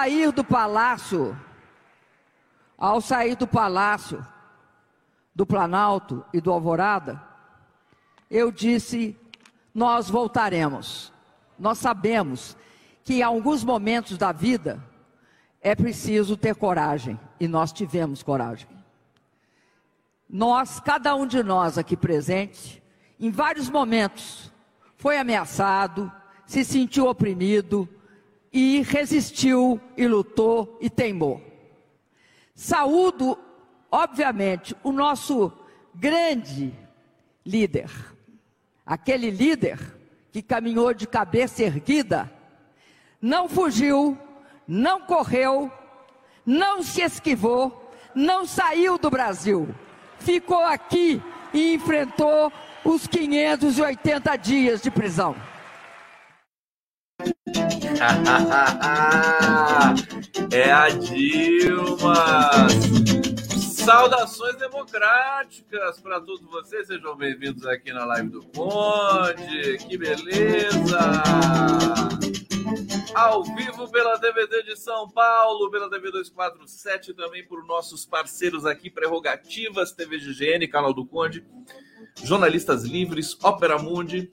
Sair do palácio, ao sair do palácio do Planalto e do Alvorada, eu disse: nós voltaremos. Nós sabemos que em alguns momentos da vida é preciso ter coragem, e nós tivemos coragem. Nós, cada um de nós aqui presente, em vários momentos, foi ameaçado, se sentiu oprimido e resistiu e lutou e teimou. Saúdo, obviamente, o nosso grande líder, aquele líder que caminhou de cabeça erguida, não fugiu, não correu, não se esquivou, não saiu do Brasil, ficou aqui e enfrentou os 580 dias de prisão. é a Dilma. Saudações democráticas para todos vocês. Sejam bem-vindos aqui na live do Conde. Que beleza! Ao vivo pela DVD de São Paulo, pela TV 247, também por nossos parceiros aqui, Prerrogativas, TV GGN, canal do Conde, Jornalistas Livres, Opera Mundi,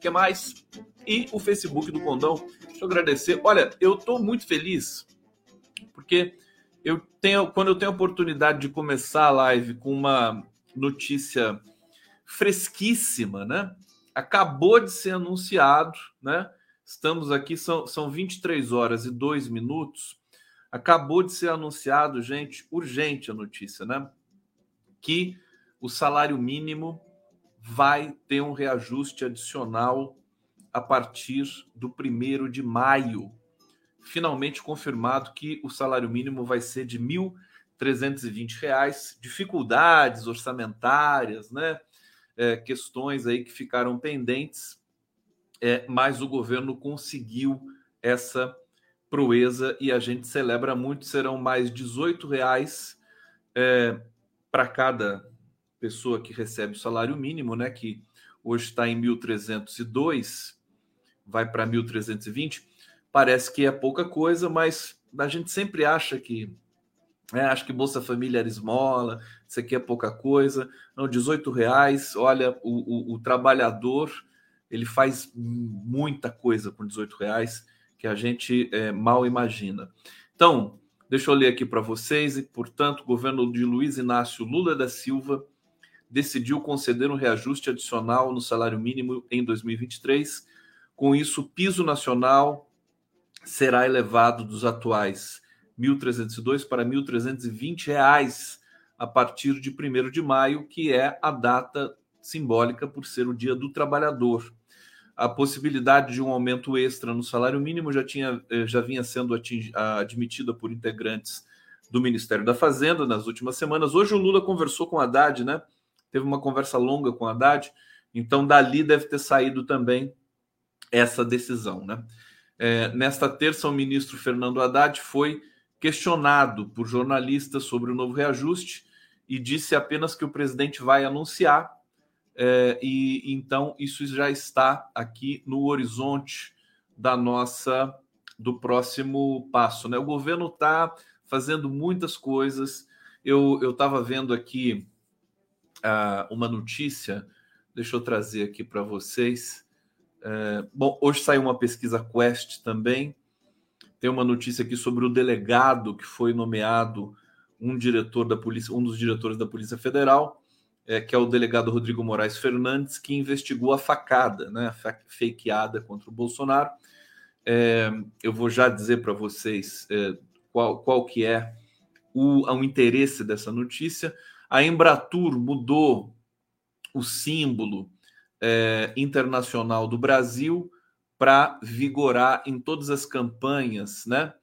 que mais? E o Facebook do Condão. Deixa eu agradecer. Olha, eu estou muito feliz porque eu tenho, quando eu tenho a oportunidade de começar a live com uma notícia fresquíssima, né? Acabou de ser anunciado, né? Estamos aqui, são, são 23 horas e 2 minutos. Acabou de ser anunciado, gente, urgente a notícia, né? Que o salário mínimo vai ter um reajuste adicional a partir do primeiro de maio finalmente confirmado que o salário mínimo vai ser de R$ 1.320. Dificuldades orçamentárias, né? É, questões aí que ficaram pendentes, é, mas o governo conseguiu essa proeza e a gente celebra muito. Serão mais 18 reais é, para cada pessoa que recebe o salário mínimo, né? Que hoje está em 1.302, vai para 1.320 parece que é pouca coisa, mas a gente sempre acha que é, acho que Bolsa Família era esmola, isso aqui é pouca coisa. Não, 18 reais, olha, o, o, o trabalhador ele faz muita coisa com 18 reais que a gente é, mal imagina. Então, deixa eu ler aqui para vocês, e, portanto, o governo de Luiz Inácio Lula da Silva decidiu conceder um reajuste adicional no salário mínimo em 2023. Com isso, o piso nacional será elevado dos atuais 1.302 para 1.320 reais a partir de 1 de maio, que é a data simbólica por ser o Dia do Trabalhador. A possibilidade de um aumento extra no salário mínimo já, tinha, eh, já vinha sendo admitida por integrantes do Ministério da Fazenda nas últimas semanas. Hoje o Lula conversou com Haddad, né? Teve uma conversa longa com Haddad, então dali deve ter saído também essa decisão, né? É, nesta terça, o ministro Fernando Haddad foi questionado por jornalistas sobre o novo reajuste e disse apenas que o presidente vai anunciar, é, e então isso já está aqui no horizonte da nossa do próximo passo. Né? O governo está fazendo muitas coisas. Eu estava vendo aqui uh, uma notícia, deixa eu trazer aqui para vocês. É, bom, hoje saiu uma pesquisa Quest também. Tem uma notícia aqui sobre o delegado que foi nomeado um diretor da polícia, um dos diretores da Polícia Federal, é, que é o delegado Rodrigo Moraes Fernandes, que investigou a facada, né, a fakeada contra o Bolsonaro. É, eu vou já dizer para vocês é, qual, qual que é o, o interesse dessa notícia. A Embratur mudou o símbolo é, internacional do Brasil para vigorar em todas as campanhas, né?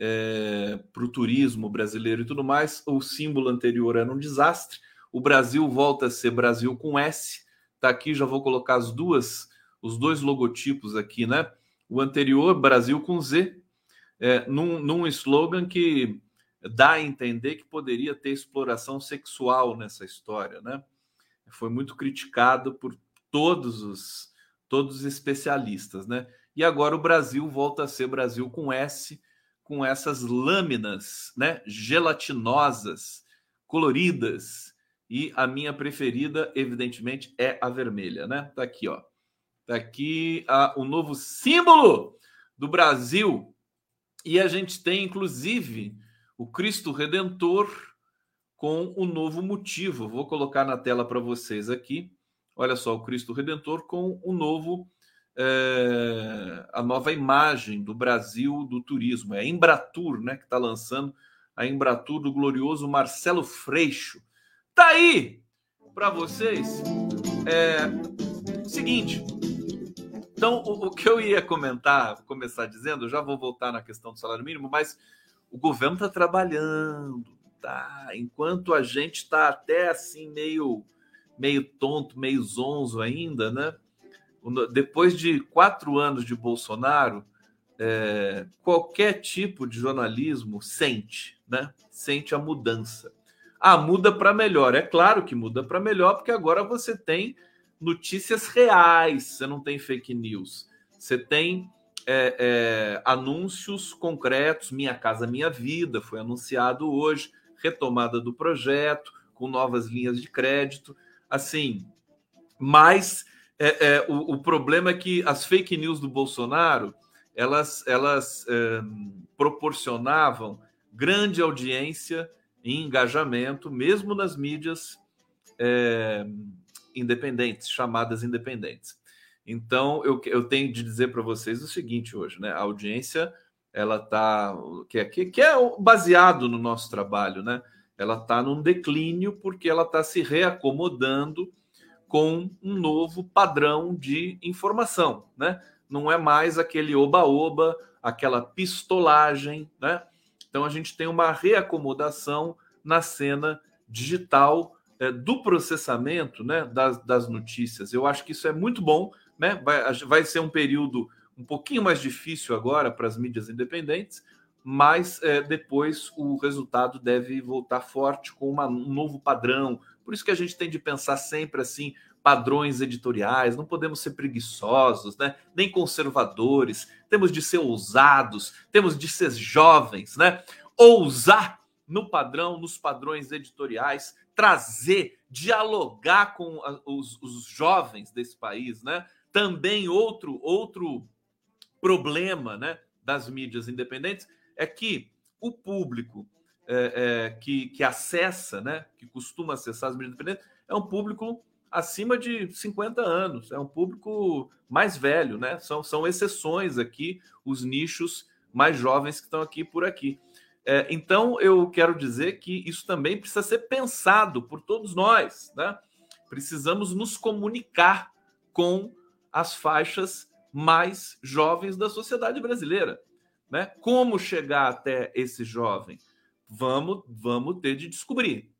É, para o turismo brasileiro e tudo mais. O símbolo anterior era um desastre. O Brasil volta a ser Brasil com S. Tá aqui, já vou colocar as duas, os dois logotipos aqui, né? O anterior, Brasil com Z, é, num, num slogan que dá a entender que poderia ter exploração sexual nessa história, né? Foi muito criticado por todos os todos os especialistas, né? E agora o Brasil volta a ser Brasil com S, com essas lâminas, né, gelatinosas, coloridas, e a minha preferida, evidentemente, é a vermelha, né? Tá aqui, ó. Tá aqui a, o novo símbolo do Brasil. E a gente tem, inclusive, o Cristo Redentor com o novo motivo. Vou colocar na tela para vocês aqui. Olha só, o Cristo Redentor com o novo é, a nova imagem do Brasil do turismo. É a Embratur, né, que está lançando a Embratur do glorioso Marcelo Freixo. Tá aí para vocês. É, seguinte. Então, o, o, que eu ia comentar, começar dizendo, já vou voltar na questão do salário mínimo, mas o governo está trabalhando, tá? Enquanto a gente está até assim meio meio tonto, meio zonzo ainda, né? depois de quatro anos de Bolsonaro, é, qualquer tipo de jornalismo sente, né? Sente a mudança. Ah, muda para melhor. É claro que muda para melhor, porque agora você tem notícias reais, você não tem fake news. Você tem é, é, anúncios concretos. Minha Casa Minha Vida foi anunciado hoje, retomada do projeto, com novas linhas de crédito. Assim, mas é, é, o, o, problema é que as fake news do Bolsonaro elas, elas é, proporcionavam grande audiência e engajamento, mesmo nas mídias é, independentes, chamadas independentes. Então, eu, eu tenho de dizer para vocês o seguinte hoje, né? A audiência, ela está, que é, que é baseado no nosso trabalho, né? Ela está num declínio porque ela está se reacomodando com um novo padrão de informação, né? Não é mais aquele oba-oba, aquela pistolagem, né? Então a gente tem uma reacomodação na cena digital é, do processamento, né, das, das, notícias. Eu acho que isso é muito bom, né? Vai, vai ser um período um pouquinho mais difícil agora para as mídias independentes, mas é, depois o resultado deve voltar forte com uma, um novo padrão, por isso que a gente tem de pensar sempre assim, padrões editoriais, não podemos ser preguiçosos, né? nem conservadores, temos de ser ousados, temos de ser jovens, né? Ousar no padrão, nos padrões editoriais, trazer, dialogar com os, os jovens desse país, né? Também outro outro problema, né, das mídias independentes é que o público é, é, que, que acessa, né, que costuma acessar as mídias independentes, é um público acima de 50 anos, é um público mais velho, né? São, são exceções aqui, os nichos mais jovens que estão aqui por aqui. É, então, eu quero dizer que isso também precisa ser pensado por todos nós, né? Precisamos nos comunicar com as faixas mais jovens da sociedade brasileira, né? Como chegar até esse jovem? vamos, vamos ter de descobrir.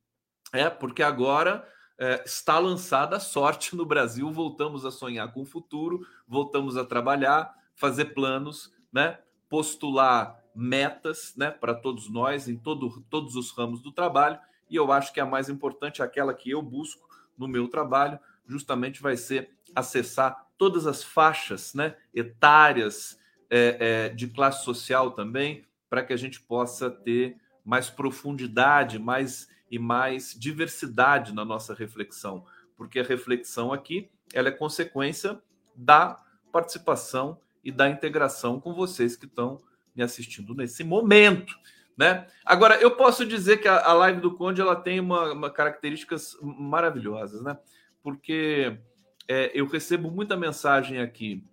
É, porque agora é, está lançada a sorte no Brasil, voltamos a sonhar com o futuro, voltamos a trabalhar, fazer planos, né? postular metas né? para todos nós em todo, todos os ramos do trabalho. E eu acho que a mais importante, aquela que eu busco no meu trabalho, justamente vai ser acessar todas as faixas né? etárias é, é, de classe social também, para que a gente possa ter mais profundidade, mais e mais diversidade na nossa reflexão, porque a reflexão aqui ela é consequência da participação e da integração com vocês que estão me assistindo nesse momento, né? Agora eu posso dizer que a, a live do Conde ela tem uma, uma características maravilhosas, né? Porque é, eu recebo muita mensagem aqui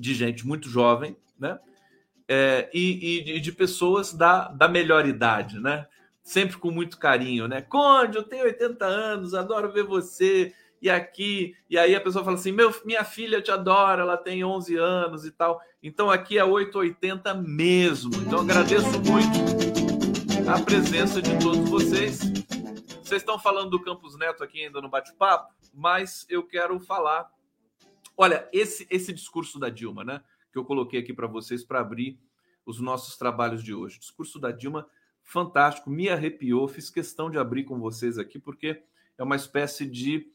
de gente muito jovem, né? é, e, e, de pessoas da, da melhor idade, né? Sempre com muito carinho, né? Conde, eu tenho 80 anos, adoro ver você e aqui. E aí a pessoa fala assim: Meu, minha filha te adora, ela tem 11 anos e tal. Então aqui é 880 mesmo. Então agradeço muito a presença de todos vocês. Vocês estão falando do Campus Neto aqui ainda no bate-papo, mas eu quero falar. Olha, esse, esse discurso da Dilma, né? que eu coloquei aqui para vocês para abrir os nossos trabalhos de hoje. O discurso da Dilma, fantástico, me arrepiou, fiz questão de abrir com vocês aqui, porque é uma espécie de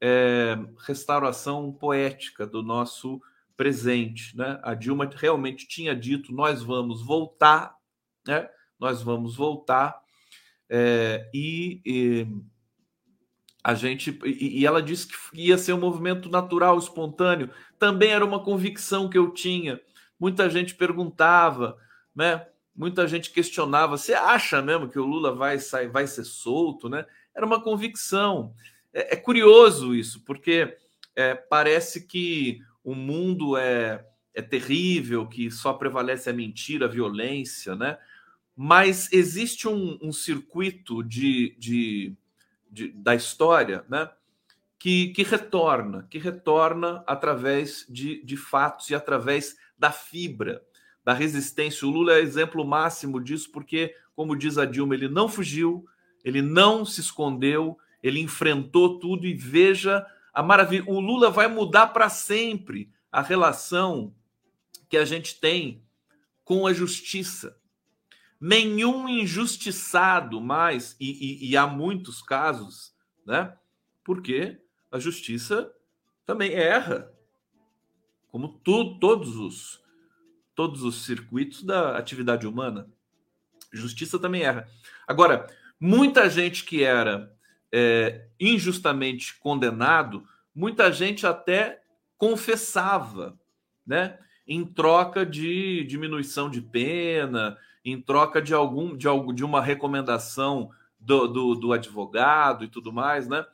é, restauração poética do nosso presente. Né? A Dilma realmente tinha dito: nós vamos voltar né? Nós vamos voltar é, e, e, a gente e, ela disse que ia ser um movimento natural, espontâneo. Também era uma convicção que eu tinha. Muita gente perguntava, né? Muita gente questionava: você acha mesmo que o Lula vai sair, vai ser solto, né? Era uma convicção. É, é curioso isso, porque é, parece que o mundo é, é terrível, que só prevalece a mentira, a violência, né? Mas existe um, um circuito de, de, de, da história, né? Que, que retorna, que retorna através de, de fatos e através da fibra, da resistência. O Lula é exemplo máximo disso, porque, como diz a Dilma, ele não fugiu, ele não se escondeu, ele enfrentou tudo e veja a maravilha. O Lula vai mudar para sempre a relação que a gente tem com a justiça. Nenhum injustiçado mais, e, e, e há muitos casos, né? Porque a justiça também erra, como tu, todos os todos os circuitos da atividade humana. Justiça também erra. Agora, muita gente que era é, injustamente condenado, muita gente até confessava, né? Em troca de diminuição de pena, em troca de algum de, algo, de uma recomendação do, do, do advogado e tudo mais, né?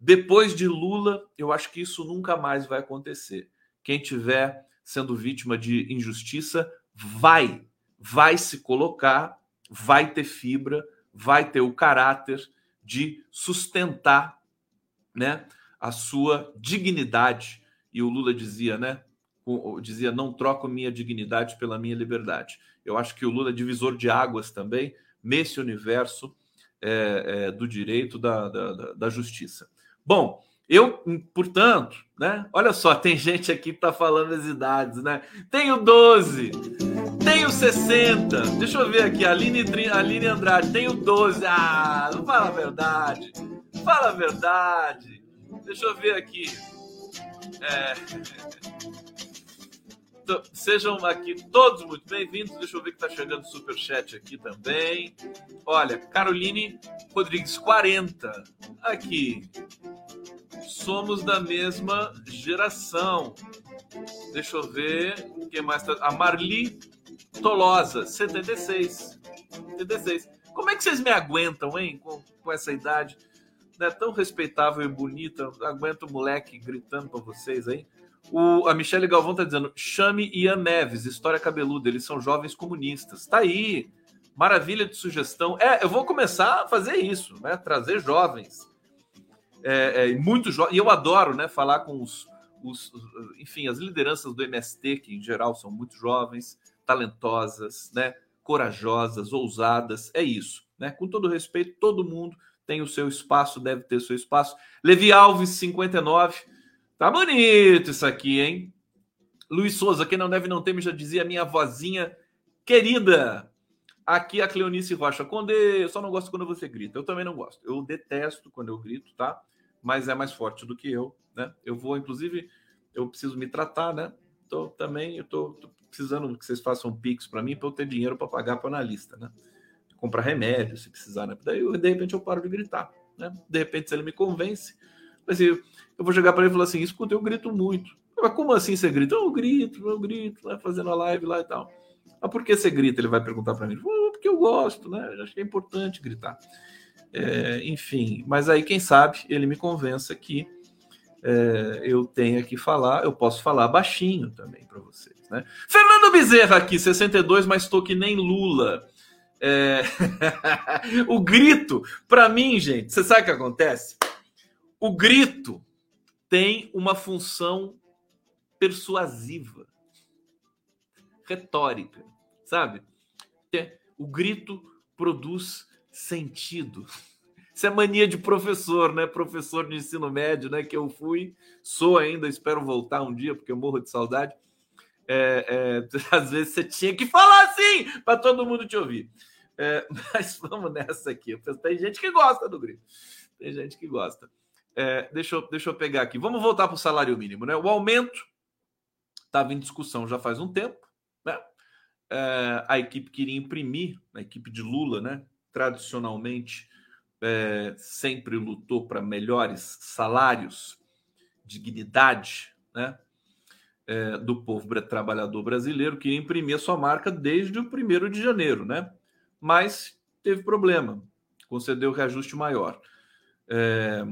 Depois de Lula, eu acho que isso nunca mais vai acontecer. Quem tiver sendo vítima de injustiça vai, vai se colocar, vai ter fibra, vai ter o caráter de sustentar, né, a sua dignidade. E o Lula dizia, né, dizia não troco minha dignidade pela minha liberdade. Eu acho que o Lula é divisor de águas também nesse universo é, é, do direito da, da, da justiça. Bom, eu, portanto, né? Olha só, tem gente aqui que tá falando as idades, né? Tenho 12, tenho 60. Deixa eu ver aqui, Aline, Aline Andrade, tenho 12. Ah, não fala a verdade. Fala a verdade. Deixa eu ver aqui. É... Sejam aqui todos muito bem-vindos. Deixa eu ver que tá chegando super chat aqui também. Olha, Caroline Rodrigues 40. Aqui somos da mesma geração. Deixa eu ver. Quem mais tá? A Marli Tolosa, 76. 76. Como é que vocês me aguentam, hein? Com, com essa idade né, tão respeitável e bonita. Aguento o moleque gritando para vocês aí. O, a Michelle Galvão tá dizendo: chame Ian Neves, história cabeluda. Eles são jovens comunistas. Tá aí. Maravilha de sugestão. É, eu vou começar a fazer isso, né? Trazer jovens é, é, muito jovem. E eu adoro né, falar com os, os, enfim, as lideranças do MST, que em geral são muito jovens, talentosas, né, corajosas, ousadas. É isso. Né? Com todo respeito, todo mundo tem o seu espaço, deve ter seu espaço. Levi Alves, 59. Tá bonito isso aqui, hein? Luiz Souza, quem não deve não ter, me já dizia minha vozinha querida. Aqui a Cleonice Rocha Conde, eu só não gosto quando você grita. Eu também não gosto. Eu detesto quando eu grito, tá? mas é mais forte do que eu, né? Eu vou, inclusive, eu preciso me tratar, né? Tô também, eu tô, tô precisando que vocês façam um pix para mim para eu ter dinheiro para pagar para analista, né? Comprar remédio, se precisar, né? Daí, de repente, eu paro de gritar, né? De repente, se ele me convence, mas eu, eu vou chegar para ele e falar assim: escuta, eu grito muito. Mas como assim você grita? Eu grito, eu grito, né? Fazendo a live lá e tal. Mas por que você grita? Ele vai perguntar para mim. porque eu gosto, né? Eu acho que é importante gritar. É, enfim, mas aí quem sabe ele me convença que é, eu tenha que falar, eu posso falar baixinho também para vocês. Né? Fernando Bezerra aqui, 62, mas estou que nem Lula. É... o grito, para mim, gente, você sabe o que acontece? O grito tem uma função persuasiva, retórica, sabe? O grito produz sentido. Isso é mania de professor, né? Professor de ensino médio, né? Que eu fui, sou ainda, espero voltar um dia, porque eu morro de saudade. É, é, às vezes você tinha que falar assim para todo mundo te ouvir. É, mas vamos nessa aqui. Tem gente que gosta do grito. Tem gente que gosta. É, deixa, eu, deixa eu pegar aqui. Vamos voltar para o salário mínimo, né? O aumento estava em discussão já faz um tempo, né? é, a equipe queria imprimir, a equipe de Lula, né? Tradicionalmente é, sempre lutou para melhores salários, dignidade, né? É, do povo trabalhador brasileiro, imprimir a sua marca desde o primeiro de janeiro, né? Mas teve problema, concedeu reajuste maior. É,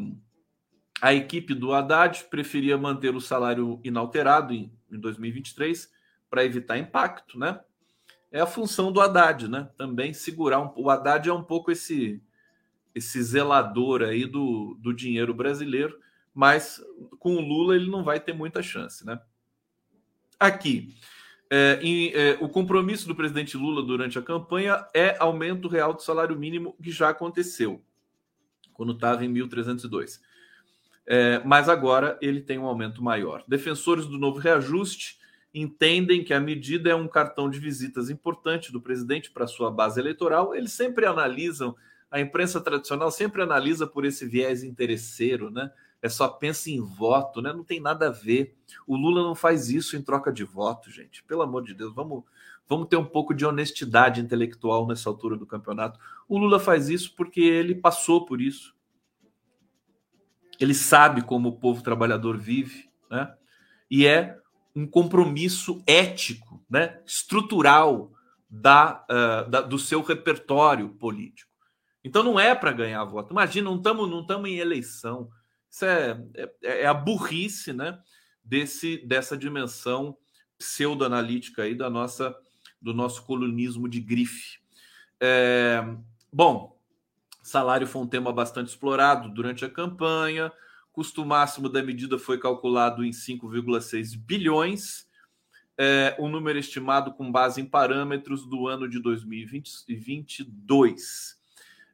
a equipe do Haddad preferia manter o salário inalterado em, em 2023 para evitar impacto, né? é a função do Haddad, né? Também segurar um, o Haddad é um pouco esse esse zelador aí do, do dinheiro brasileiro, mas com o Lula ele não vai ter muita chance, né? Aqui, é, em, é, o compromisso do presidente Lula durante a campanha é aumento real do salário mínimo, que já aconteceu, quando estava em 1.302. É, mas agora ele tem um aumento maior. Defensores do novo reajuste entendem que a medida é um cartão de visitas importante do presidente para sua base eleitoral. Eles sempre analisam, a imprensa tradicional sempre analisa por esse viés interesseiro, né? É só pensa em voto, né? Não tem nada a ver. O Lula não faz isso em troca de voto, gente. Pelo amor de Deus, vamos, vamos ter um pouco de honestidade intelectual nessa altura do campeonato. O Lula faz isso porque ele passou por isso. Ele sabe como o povo trabalhador vive, né? E é um compromisso ético, né, estrutural da, uh, da, do seu repertório político. Então não é para ganhar voto. Imagina, não estamos não tamo em eleição. Isso é, é, é, a burrice né, desse, dessa dimensão pseudoanalítica aí da nossa, do nosso colunismo de grife. É, bom, salário foi um tema bastante explorado durante a campanha. Custo máximo da medida foi calculado em 5,6 bilhões, é, um número estimado com base em parâmetros do ano de 2022.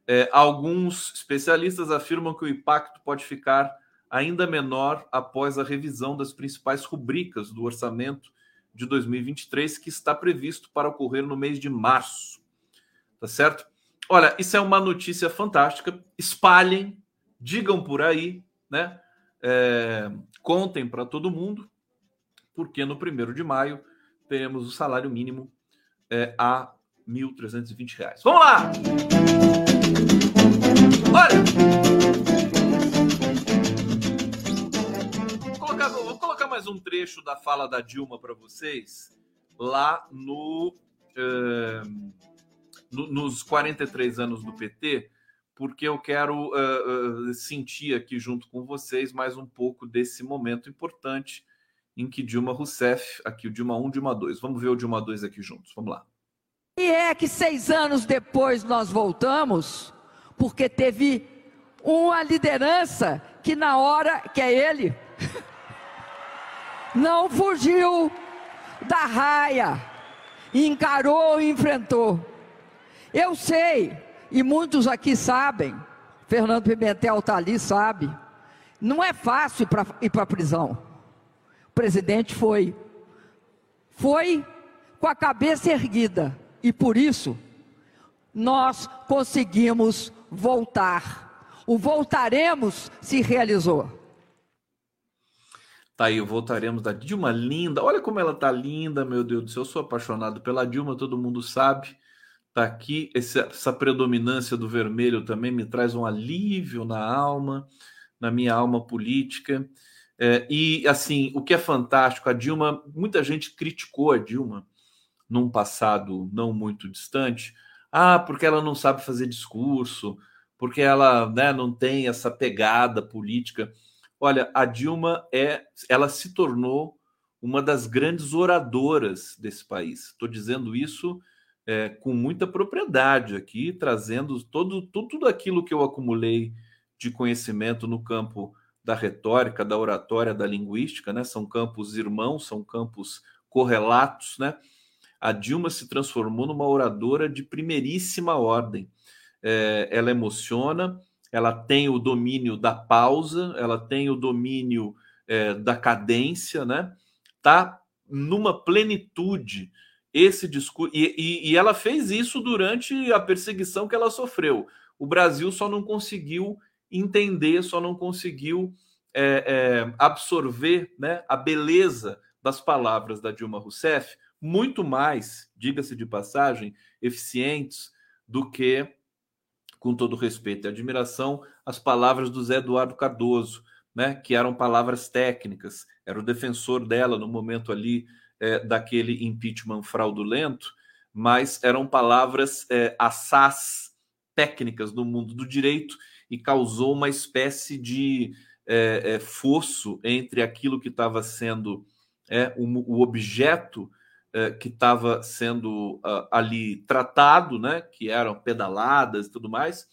É, alguns especialistas afirmam que o impacto pode ficar ainda menor após a revisão das principais rubricas do orçamento de 2023, que está previsto para ocorrer no mês de março. Tá certo? Olha, isso é uma notícia fantástica. Espalhem, digam por aí, né? É, contem para todo mundo, porque no primeiro de maio teremos o salário mínimo é, a R$ 1.320. Vamos lá! Olha! Vou colocar, vou colocar mais um trecho da fala da Dilma para vocês lá no, é, no, nos 43 anos do PT porque eu quero uh, uh, sentir aqui junto com vocês mais um pouco desse momento importante em que Dilma Rousseff, aqui o Dilma 1, Dilma 2. Vamos ver o Dilma 2 aqui juntos, vamos lá. E é que seis anos depois nós voltamos, porque teve uma liderança que na hora, que é ele, não fugiu da raia, encarou e enfrentou. Eu sei e muitos aqui sabem, Fernando Pimentel está ali, sabe. Não é fácil pra, ir para a prisão. O presidente foi. Foi com a cabeça erguida. E por isso, nós conseguimos voltar. O voltaremos se realizou. Tá aí, voltaremos da Dilma linda. Olha como ela tá linda, meu Deus do céu. Eu sou apaixonado pela Dilma, todo mundo sabe. Tá aqui essa, essa predominância do vermelho também me traz um alívio na alma, na minha alma política. É, e assim, o que é fantástico, a Dilma, muita gente criticou a Dilma num passado não muito distante. Ah, porque ela não sabe fazer discurso, porque ela né, não tem essa pegada política. Olha, a Dilma é, ela se tornou uma das grandes oradoras desse país. Estou dizendo isso é, com muita propriedade aqui, trazendo todo, tudo aquilo que eu acumulei de conhecimento no campo da retórica, da oratória, da linguística, né? São campos irmãos, são campos correlatos, né? A Dilma se transformou numa oradora de primeiríssima ordem. É, ela emociona, ela tem o domínio da pausa, ela tem o domínio é, da cadência, né? Tá numa plenitude esse discurso. E, e, e, ela fez isso durante a perseguição que ela sofreu. O Brasil só não conseguiu entender, só não conseguiu é, é, absorver né, a beleza das palavras da Dilma Rousseff, muito mais, diga-se de passagem, eficientes do que, com todo respeito e admiração, as palavras do Zé Eduardo Cardoso, né, que eram palavras técnicas, era o defensor dela no momento ali é, daquele impeachment fraudulento, mas eram palavras é, técnicas no mundo do direito e causou uma espécie de é, é, fosso entre aquilo que estava sendo é, o, o objeto é, que estava sendo uh, ali tratado, né, que eram pedaladas e tudo mais,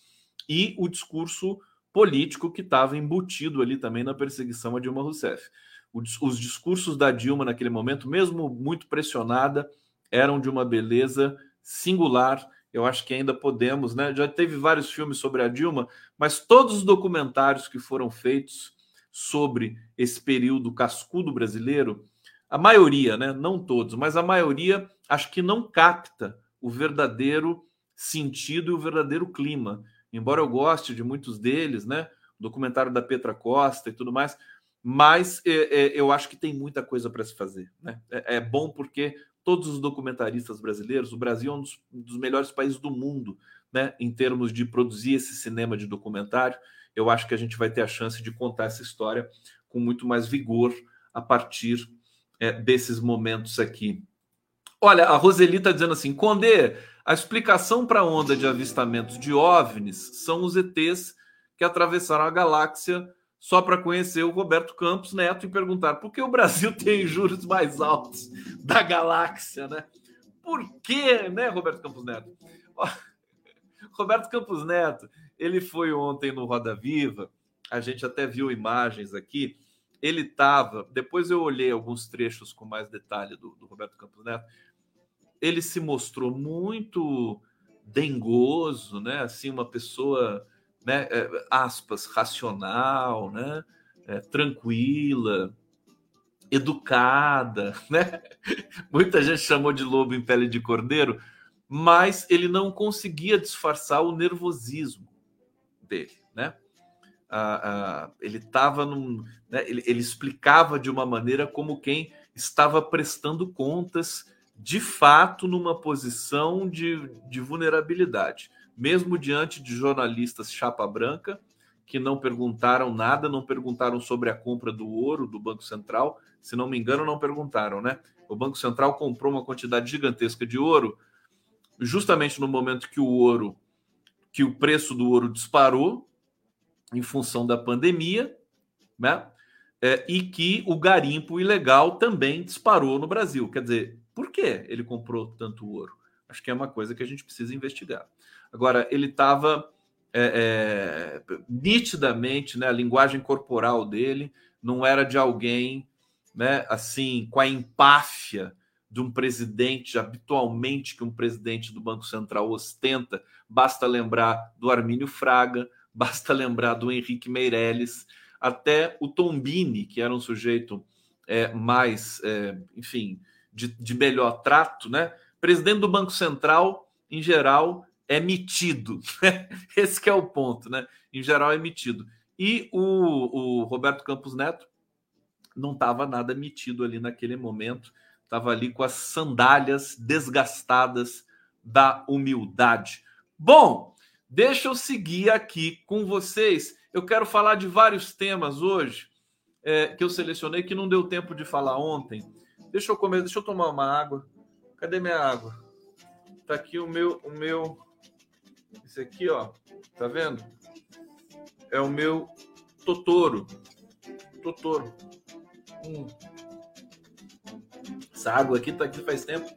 e o discurso político que estava embutido ali também na perseguição a Dilma Rousseff. Os discursos da Dilma naquele momento, mesmo muito pressionada, eram de uma beleza singular. Eu acho que ainda podemos, né? Já teve vários filmes sobre a Dilma, mas todos os documentários que foram feitos sobre esse período cascudo brasileiro, a maioria, né? Não todos, mas a maioria acho que não capta o verdadeiro sentido e o verdadeiro clima. Embora eu goste de muitos deles, né? O documentário da Petra Costa e tudo mais, mas é, é, eu acho que tem muita coisa para se fazer. Né? É, é, bom porque todos os documentaristas brasileiros, o Brasil é um dos, dos, melhores países do mundo, né, em termos de produzir esse cinema de documentário. Eu acho que a gente vai ter a chance de contar essa história com muito mais vigor a partir é, desses momentos aqui. Olha, a Roseli está dizendo assim: Condé, a explicação para a onda de avistamentos de OVNIs são os ETs que atravessaram a galáxia só para conhecer o Roberto Campos Neto e perguntar por que o Brasil tem juros mais altos da galáxia, né? Por quê, né, Roberto Campos Neto? Roberto Campos Neto, ele foi ontem no Roda Viva, a gente até viu imagens aqui. Ele estava, depois eu olhei alguns trechos com mais detalhe do, do Roberto Campos Neto. Ele se mostrou muito dengoso, né? Assim, uma pessoa né, é, aspas, racional, né, é, tranquila, educada, né? Muita gente chamou de lobo em pele de cordeiro, mas ele não conseguia disfarçar o nervosismo dele, né? Ah, ah, ele num, né, ele, ele explicava de uma maneira como quem estava prestando contas de fato numa posição de, de vulnerabilidade mesmo diante de jornalistas chapa branca que não perguntaram nada, não perguntaram sobre a compra do ouro do Banco Central, se não me engano, não perguntaram, né? O Banco Central comprou uma quantidade gigantesca de ouro, justamente no momento que o ouro, que o preço do ouro disparou em função da pandemia, né? É, e que o garimpo ilegal também disparou no Brasil. Quer dizer, por que ele comprou tanto ouro? Acho que é uma coisa que a gente precisa investigar. Agora, ele estava é, é, nitidamente, né, a linguagem corporal dele não era de alguém, né, assim, com a empáfia de um presidente, habitualmente que um presidente do Banco Central ostenta. Basta lembrar do Armínio Fraga, basta lembrar do Henrique Meirelles, até o Tombini, que era um sujeito é, mais, é, enfim, de, de melhor trato, né? Presidente do Banco Central, em geral, é metido. Né? Esse é o ponto, né? Em geral é metido. E o, o Roberto Campos Neto não estava nada metido ali naquele momento, estava ali com as sandálias desgastadas da humildade. Bom, deixa eu seguir aqui com vocês. Eu quero falar de vários temas hoje é, que eu selecionei que não deu tempo de falar ontem. Deixa eu comer, deixa eu tomar uma água. Cadê minha água? Tá aqui o meu, o meu esse aqui, ó, tá vendo? É o meu Totoro. Totoro. Hum. Essa água aqui tá aqui faz tempo.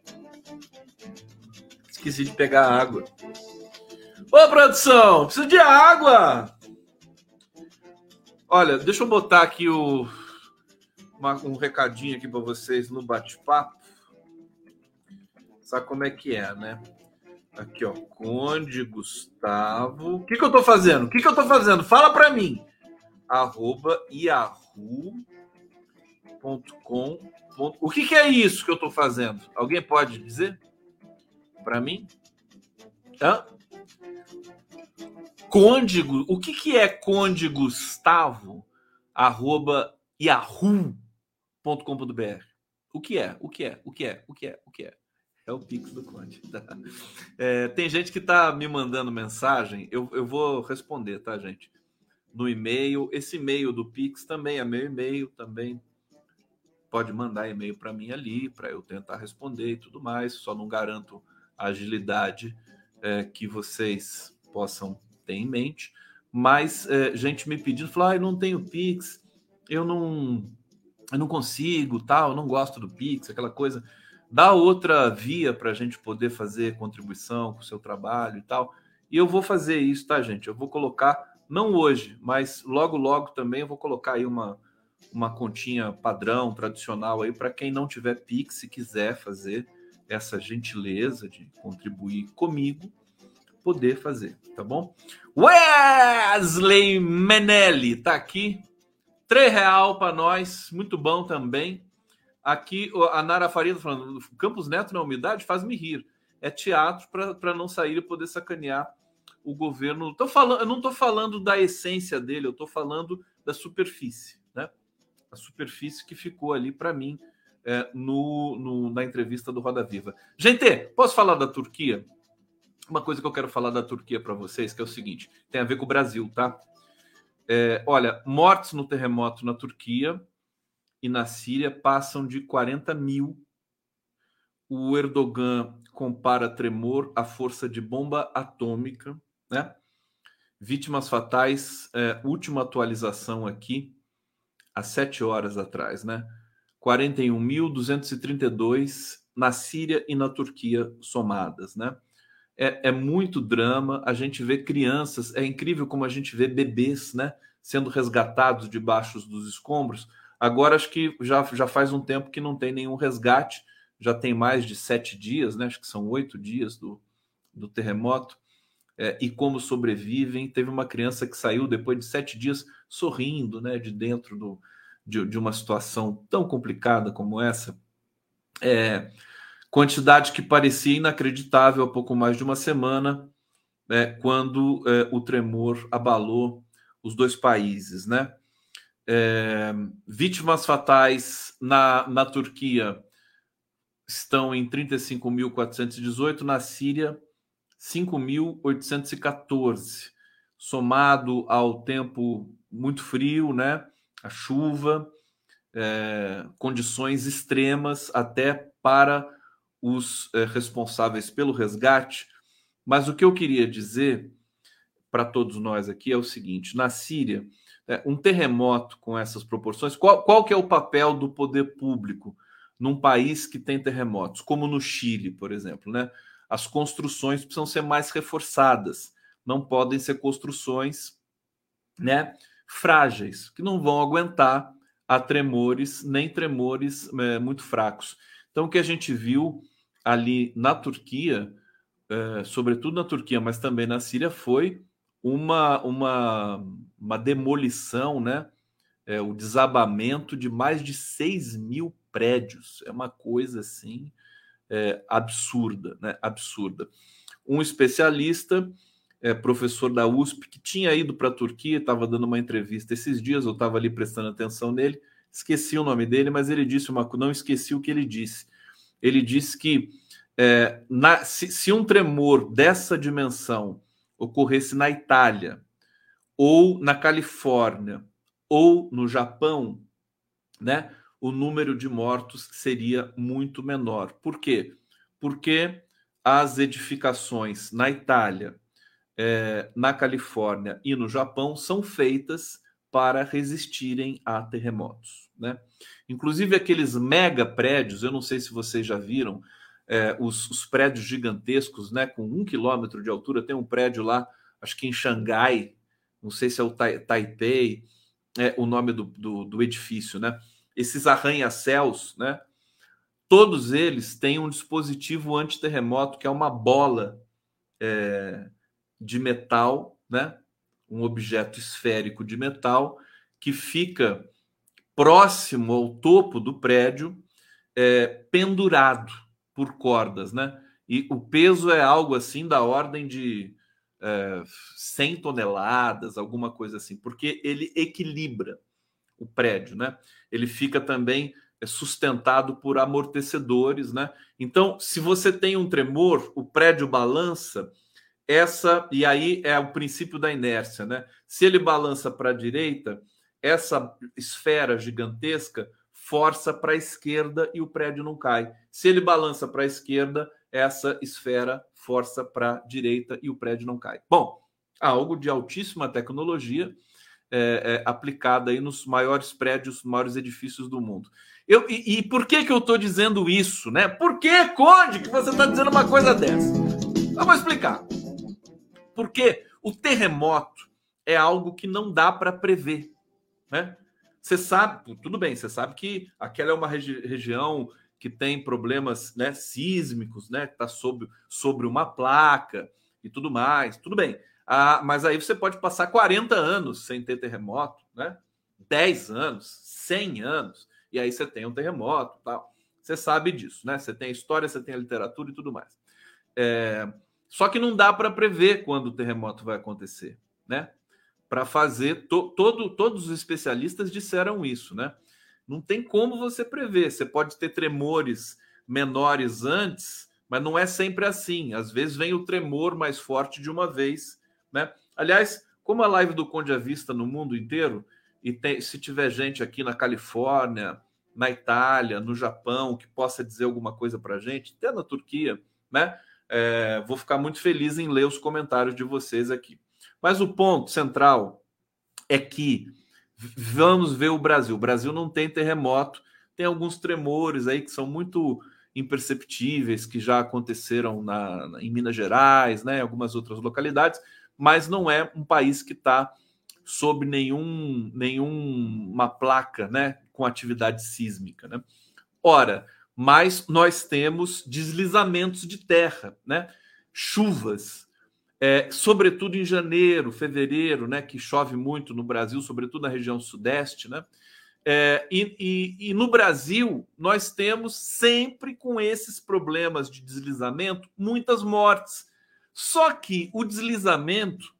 Esqueci de pegar a água. Ô, produção, preciso de água! Olha, deixa eu botar aqui o, um recadinho aqui para vocês no bate-papo. Sabe como é que é, né? Aqui, ó. Conde Gustavo. O que, que eu tô fazendo? O que, que eu tô fazendo? Fala para mim. Arroba yahoo.com. O que, que é isso que eu tô fazendo? Alguém pode dizer? Para mim? Hã? Conde, o que, que é Conde Gustavo? Arroba yahoo.com.br. O que é? O que é? O que é? O que é? O que é? É o Pix do Conde. Tá? É, tem gente que está me mandando mensagem, eu, eu vou responder, tá, gente? No e-mail. Esse e-mail do Pix também é meu e-mail, também pode mandar e-mail para mim ali, para eu tentar responder e tudo mais. Só não garanto a agilidade é, que vocês possam ter em mente. Mas é, gente me pedindo, falou, ah, não tenho Pix, eu não, eu não consigo, tal, eu não gosto do Pix, aquela coisa. Dá outra via para a gente poder fazer contribuição com o seu trabalho e tal. E eu vou fazer isso, tá, gente? Eu vou colocar, não hoje, mas logo, logo também eu vou colocar aí uma, uma continha padrão, tradicional aí, para quem não tiver Pix e quiser fazer essa gentileza de contribuir comigo, poder fazer, tá bom? Wesley Menelli tá aqui, três real para nós, muito bom também. Aqui a Nara Faria tá falando, Campos Neto na umidade faz-me rir. É teatro para não sair e poder sacanear o governo. Tô falando, eu não estou falando da essência dele, eu estou falando da superfície, né? A superfície que ficou ali para mim é, no, no, na entrevista do Roda Viva. Gente, posso falar da Turquia? Uma coisa que eu quero falar da Turquia para vocês, que é o seguinte: tem a ver com o Brasil, tá? É, olha, mortes no terremoto na Turquia e na Síria passam de 40 mil. O Erdogan compara tremor à força de bomba atômica, né? Vítimas fatais, é, última atualização aqui, há sete horas atrás, né? 41.232 na Síria e na Turquia somadas, né? É, é, muito drama. A gente vê crianças, é incrível como a gente vê bebês, né, sendo resgatados debaixo dos escombros. Agora acho que já, já faz um tempo que não tem nenhum resgate, já tem mais de sete dias, né? Acho que são oito dias do, do terremoto. É, e como sobrevivem. Teve uma criança que saiu depois de sete dias sorrindo, né? De dentro do, de, de uma situação tão complicada como essa. É, quantidade que parecia inacreditável há pouco mais de uma semana, é, quando é, o tremor abalou os dois países, né? É, vítimas fatais na, na Turquia estão em 35.418, na Síria 5.814, somado ao tempo muito frio, né? A chuva, é, condições extremas até para os é, responsáveis pelo resgate. Mas o que eu queria dizer para todos nós aqui é o seguinte: na Síria é, um terremoto com essas proporções, qual, qual que é o papel do poder público num país que tem terremotos, como no Chile, por exemplo, né? As construções precisam ser mais reforçadas, não podem ser construções, né, frágeis, que não vão aguentar a tremores, nem tremores é, muito fracos. Então, o que a gente viu ali na Turquia, é, sobretudo na Turquia, mas também na Síria, foi uma, uma, uma demolição, né? É, o desabamento de mais de 6 mil prédios. É uma coisa assim é, absurda, né? Absurda. Um especialista, é, professor da USP, que tinha ido para a Turquia, estava dando uma entrevista esses dias, eu estava ali prestando atenção nele, esqueci o nome dele, mas ele disse uma não esqueci o que ele disse. Ele disse que é, na, se, se um tremor dessa dimensão ocorresse na Itália, ou na Califórnia, ou no Japão, né, o número de mortos seria muito menor. Por quê? Porque as edificações na Itália, é, na Califórnia e no Japão são feitas para resistirem a terremotos. Né? Inclusive aqueles mega prédios, eu não sei se vocês já viram, é, os, os, prédios gigantescos, né, com um quilômetro de altura. Tem um prédio lá, acho que em Xangai, não sei se é o Taipei, é o nome do, do, do edifício, né? Esses arranha-céus, né? Todos eles têm um dispositivo antiterremoto que é uma bola é, de metal, né? Um objeto esférico de metal que fica próximo ao topo do prédio, é, pendurado por cordas, né? E o peso é algo assim da ordem de é, 100 toneladas, alguma coisa assim, porque ele equilibra o prédio, né? Ele fica também é sustentado por amortecedores, né? Então, se você tem um tremor, o prédio balança, essa e aí é o princípio da inércia, né? Se ele balança para a direita, essa esfera gigantesca força para a esquerda e o prédio não cai. Se ele balança para a esquerda, essa esfera força para a direita e o prédio não cai. Bom, algo de altíssima tecnologia é, é, aplicada aí nos maiores prédios, maiores edifícios do mundo. Eu, e, e por que, que eu estou dizendo isso? Né? Por que, Conde, que você está dizendo uma coisa dessa? Eu vou explicar. Porque o terremoto é algo que não dá para prever. Né? Você sabe, tudo bem, você sabe que aquela é uma regi região que tem problemas né, sísmicos, né? Está sobre, sobre uma placa e tudo mais, tudo bem. Ah, mas aí você pode passar 40 anos sem ter terremoto, né? 10 anos, 100 anos, e aí você tem um terremoto tal. Você sabe disso, né? Você tem a história, você tem a literatura e tudo mais. É... Só que não dá para prever quando o terremoto vai acontecer, né? Para fazer, to, todo, todos os especialistas disseram isso, né? Não tem como você prever. Você pode ter tremores menores antes, mas não é sempre assim. Às vezes vem o tremor mais forte de uma vez né? Aliás, como a live do Conde à Vista no mundo inteiro, e tem, se tiver gente aqui na Califórnia, na Itália, no Japão, que possa dizer alguma coisa para a gente, até na Turquia, né? É, vou ficar muito feliz em ler os comentários de vocês aqui. Mas o ponto central é que vamos ver o Brasil. O Brasil não tem terremoto, tem alguns tremores aí que são muito imperceptíveis, que já aconteceram na, na em Minas Gerais, né, algumas outras localidades, mas não é um país que está sob nenhum, nenhuma placa né, com atividade sísmica. Né? Ora, mas nós temos deslizamentos de terra, né? chuvas, é, sobretudo em janeiro, fevereiro, né, que chove muito no Brasil, sobretudo na região sudeste, né? É, e, e, e, no Brasil, nós temos sempre com esses problemas de deslizamento muitas mortes. Só que o deslizamento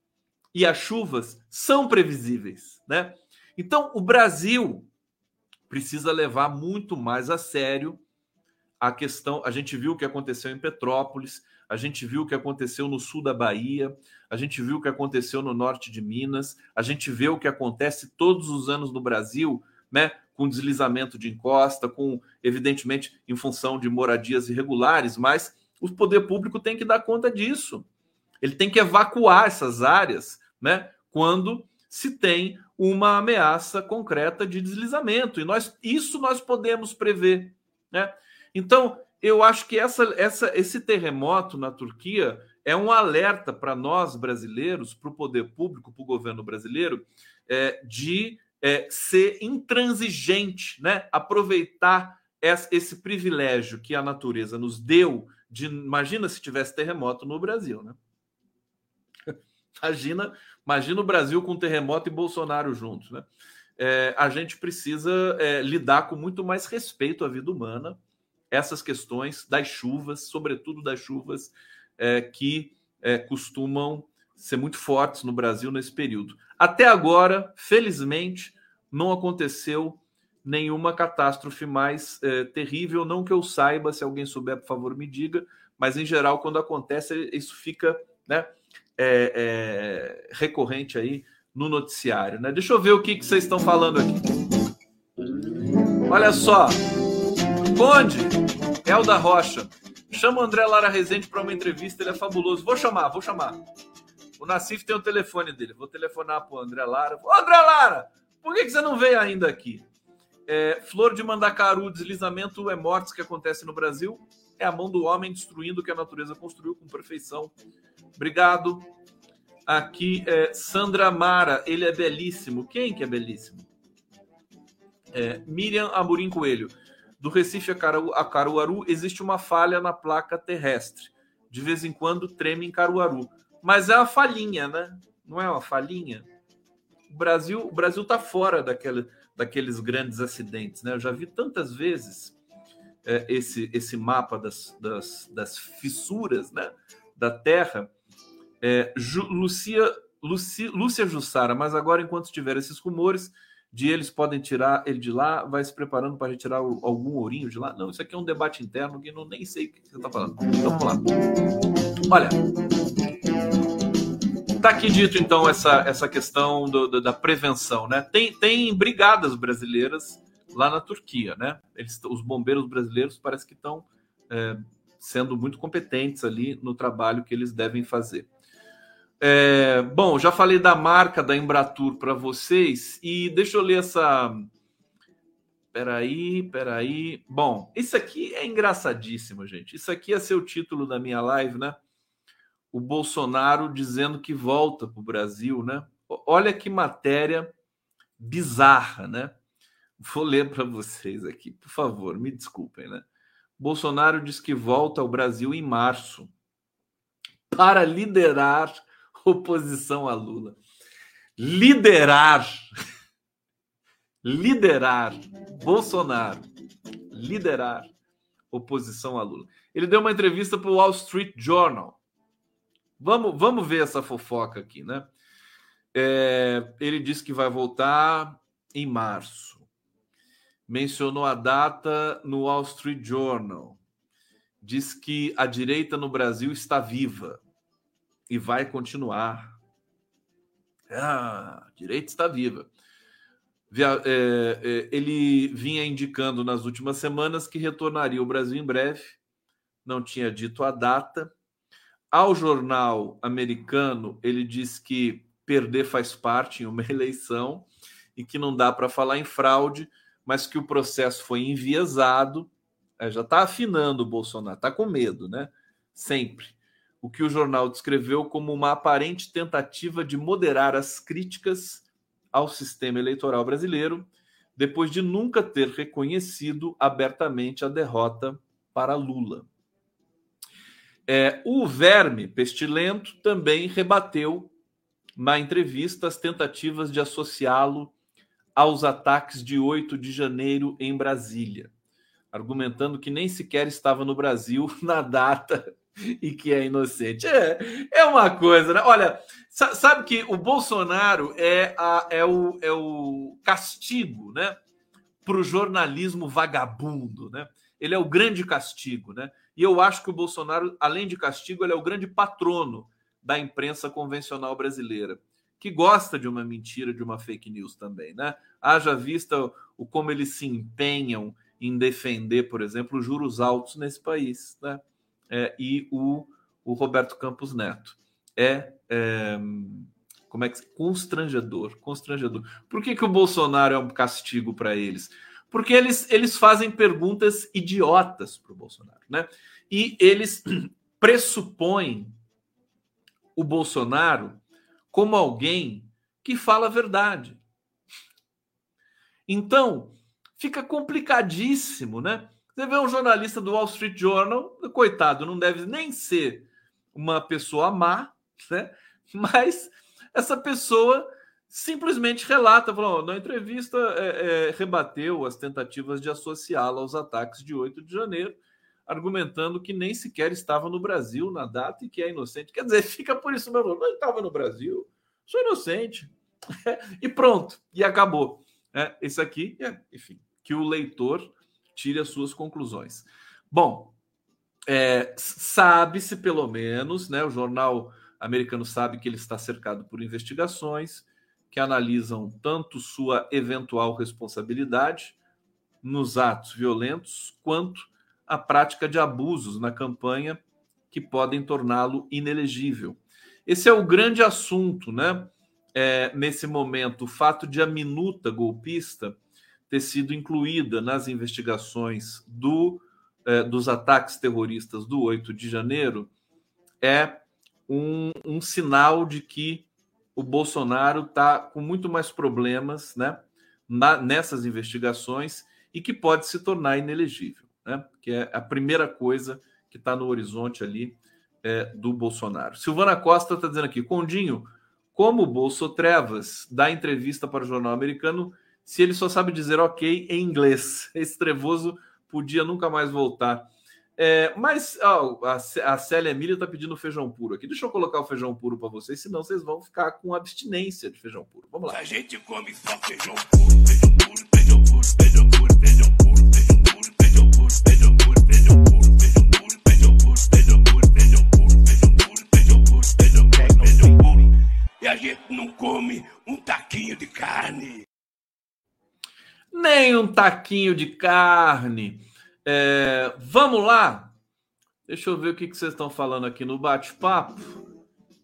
e as chuvas são previsíveis, né? Então, o Brasil precisa levar muito mais a sério a questão. A gente viu o que aconteceu em Petrópolis, a gente viu o que aconteceu no sul da Bahia, a gente viu o que aconteceu no norte de Minas, a gente vê o que acontece todos os anos no Brasil, né? Com deslizamento de encosta, com, evidentemente, em função de moradias irregulares, mas o poder público tem que dar conta disso. Ele tem que evacuar essas áreas, né? Quando se tem uma ameaça concreta de deslizamento. E nós, isso nós podemos prever, né? Então, eu acho que essa, essa, esse terremoto na Turquia é um alerta para nós brasileiros, para o poder público, para o governo brasileiro, é, de é, ser intransigente, né? aproveitar esse privilégio que a natureza nos deu de imagina se tivesse terremoto no Brasil, né? Imagina, imagina o Brasil com terremoto e Bolsonaro juntos, né? É, a gente precisa é, lidar com muito mais respeito à vida humana, essas questões das chuvas, sobretudo das chuvas é, que é, costumam ser muito fortes no Brasil nesse período. Até agora, felizmente, não aconteceu nenhuma catástrofe mais é, terrível, não que eu saiba, se alguém souber, por favor, me diga, mas em geral, quando acontece, isso fica né, é, é, recorrente aí no noticiário. Né? Deixa eu ver o que, que vocês estão falando aqui. Olha só, Conde, Elda Rocha, chama o André Lara Rezende para uma entrevista, ele é fabuloso. Vou chamar, vou chamar. O Nassif tem o telefone dele, vou telefonar para o André Lara. Ô, André Lara, por que, que você não veio ainda aqui? É, Flor de Mandacaru, deslizamento é mortes que acontece no Brasil. É a mão do homem destruindo o que a natureza construiu com perfeição. Obrigado. Aqui é Sandra Mara, ele é belíssimo. Quem que é belíssimo? É, Miriam Amorim Coelho. Do Recife a Caruaru existe uma falha na placa terrestre. De vez em quando treme em Caruaru. Mas é uma falhinha, né? Não é uma falhinha? O Brasil, o Brasil está fora daquela, daqueles grandes acidentes, né? Eu já vi tantas vezes é, esse, esse mapa das, das, das fissuras né, da Terra. É, Ju, Lucia, Lucia, Lúcia Jussara, mas agora, enquanto tiver esses rumores de eles podem tirar ele de lá, vai se preparando para retirar algum ourinho de lá. Não, isso aqui é um debate interno que não nem sei o que você está falando. Então, vamos lá. Olha, está aqui dito então essa, essa questão do, do, da prevenção, né? Tem, tem brigadas brasileiras lá na Turquia, né? Eles, os bombeiros brasileiros parece que estão é, sendo muito competentes ali no trabalho que eles devem fazer. É, bom, já falei da marca da Embratur para vocês e deixa eu ler essa. Peraí, peraí. Bom, isso aqui é engraçadíssimo, gente. Isso aqui é ser o título da minha live, né? O Bolsonaro dizendo que volta para o Brasil, né? Olha que matéria bizarra, né? Vou ler para vocês aqui, por favor, me desculpem, né? Bolsonaro diz que volta ao Brasil em março para liderar oposição a Lula. Liderar. Liderar. Bolsonaro. Liderar oposição a Lula. Ele deu uma entrevista para o Wall Street Journal. Vamos, vamos ver essa fofoca aqui, né? É, ele disse que vai voltar em março. Mencionou a data no Wall Street Journal. Diz que a direita no Brasil está viva e vai continuar. Ah, direita está viva. É, é, ele vinha indicando nas últimas semanas que retornaria ao Brasil em breve, não tinha dito a data. Ao jornal americano, ele diz que perder faz parte em uma eleição e que não dá para falar em fraude, mas que o processo foi enviesado. É, já está afinando o Bolsonaro, está com medo, né? Sempre o que o jornal descreveu como uma aparente tentativa de moderar as críticas ao sistema eleitoral brasileiro, depois de nunca ter reconhecido abertamente a derrota para Lula. É, o verme pestilento também rebateu na entrevista as tentativas de associá-lo aos ataques de 8 de janeiro em Brasília, argumentando que nem sequer estava no Brasil na data e que é inocente. É, é uma coisa, né? Olha, sabe que o Bolsonaro é, a, é, o, é o castigo, né? Para o jornalismo vagabundo, né? Ele é o grande castigo, né? E eu acho que o Bolsonaro, além de castigo, ele é o grande patrono da imprensa convencional brasileira, que gosta de uma mentira, de uma fake news também, né? Haja vista o como eles se empenham em defender, por exemplo, os juros altos nesse país, né? É, e o, o Roberto Campos Neto. É, é, como é que constrangedor, constrangedor. Por que, que o Bolsonaro é um castigo para eles? Porque eles, eles fazem perguntas idiotas para o Bolsonaro, né? E eles pressupõem o Bolsonaro como alguém que fala a verdade. Então, fica complicadíssimo, né? Você vê um jornalista do Wall Street Journal, coitado, não deve nem ser uma pessoa má, né? Mas essa pessoa simplesmente relata, falou, na entrevista é, é, rebateu as tentativas de associá-la aos ataques de 8 de janeiro, argumentando que nem sequer estava no Brasil na data e que é inocente. Quer dizer, fica por isso mesmo, não estava no Brasil, sou inocente. e pronto, e acabou. É, isso aqui, é, enfim, que o leitor tire as suas conclusões. Bom, é, sabe-se pelo menos, né? O jornal americano sabe que ele está cercado por investigações que analisam tanto sua eventual responsabilidade nos atos violentos quanto a prática de abusos na campanha que podem torná-lo inelegível. Esse é o grande assunto, né? É, nesse momento, o fato de a minuta golpista ter sido incluída nas investigações do, eh, dos ataques terroristas do 8 de janeiro é um, um sinal de que o Bolsonaro está com muito mais problemas né, na, nessas investigações e que pode se tornar inelegível, né, que é a primeira coisa que está no horizonte ali é, do Bolsonaro. Silvana Costa está dizendo aqui, Condinho, como o Bolso Trevas dá entrevista para o jornal americano se ele só sabe dizer ok em inglês. Esse trevoso podia nunca mais voltar. É, mas ó, a, a Emília está pedindo feijão puro aqui. Deixa eu colocar o feijão puro para vocês, senão vocês vão ficar com abstinência de feijão puro. Vamos lá. A gente come só feijão puro, feijão puro, feijão puro, feijão puro, feijão puro, feijão puro, feijão puro, feijão puro, feijão puro. E a gente não come um taquinho de carne. Nem um taquinho de carne. É, vamos lá? Deixa eu ver o que, que vocês estão falando aqui no bate-papo.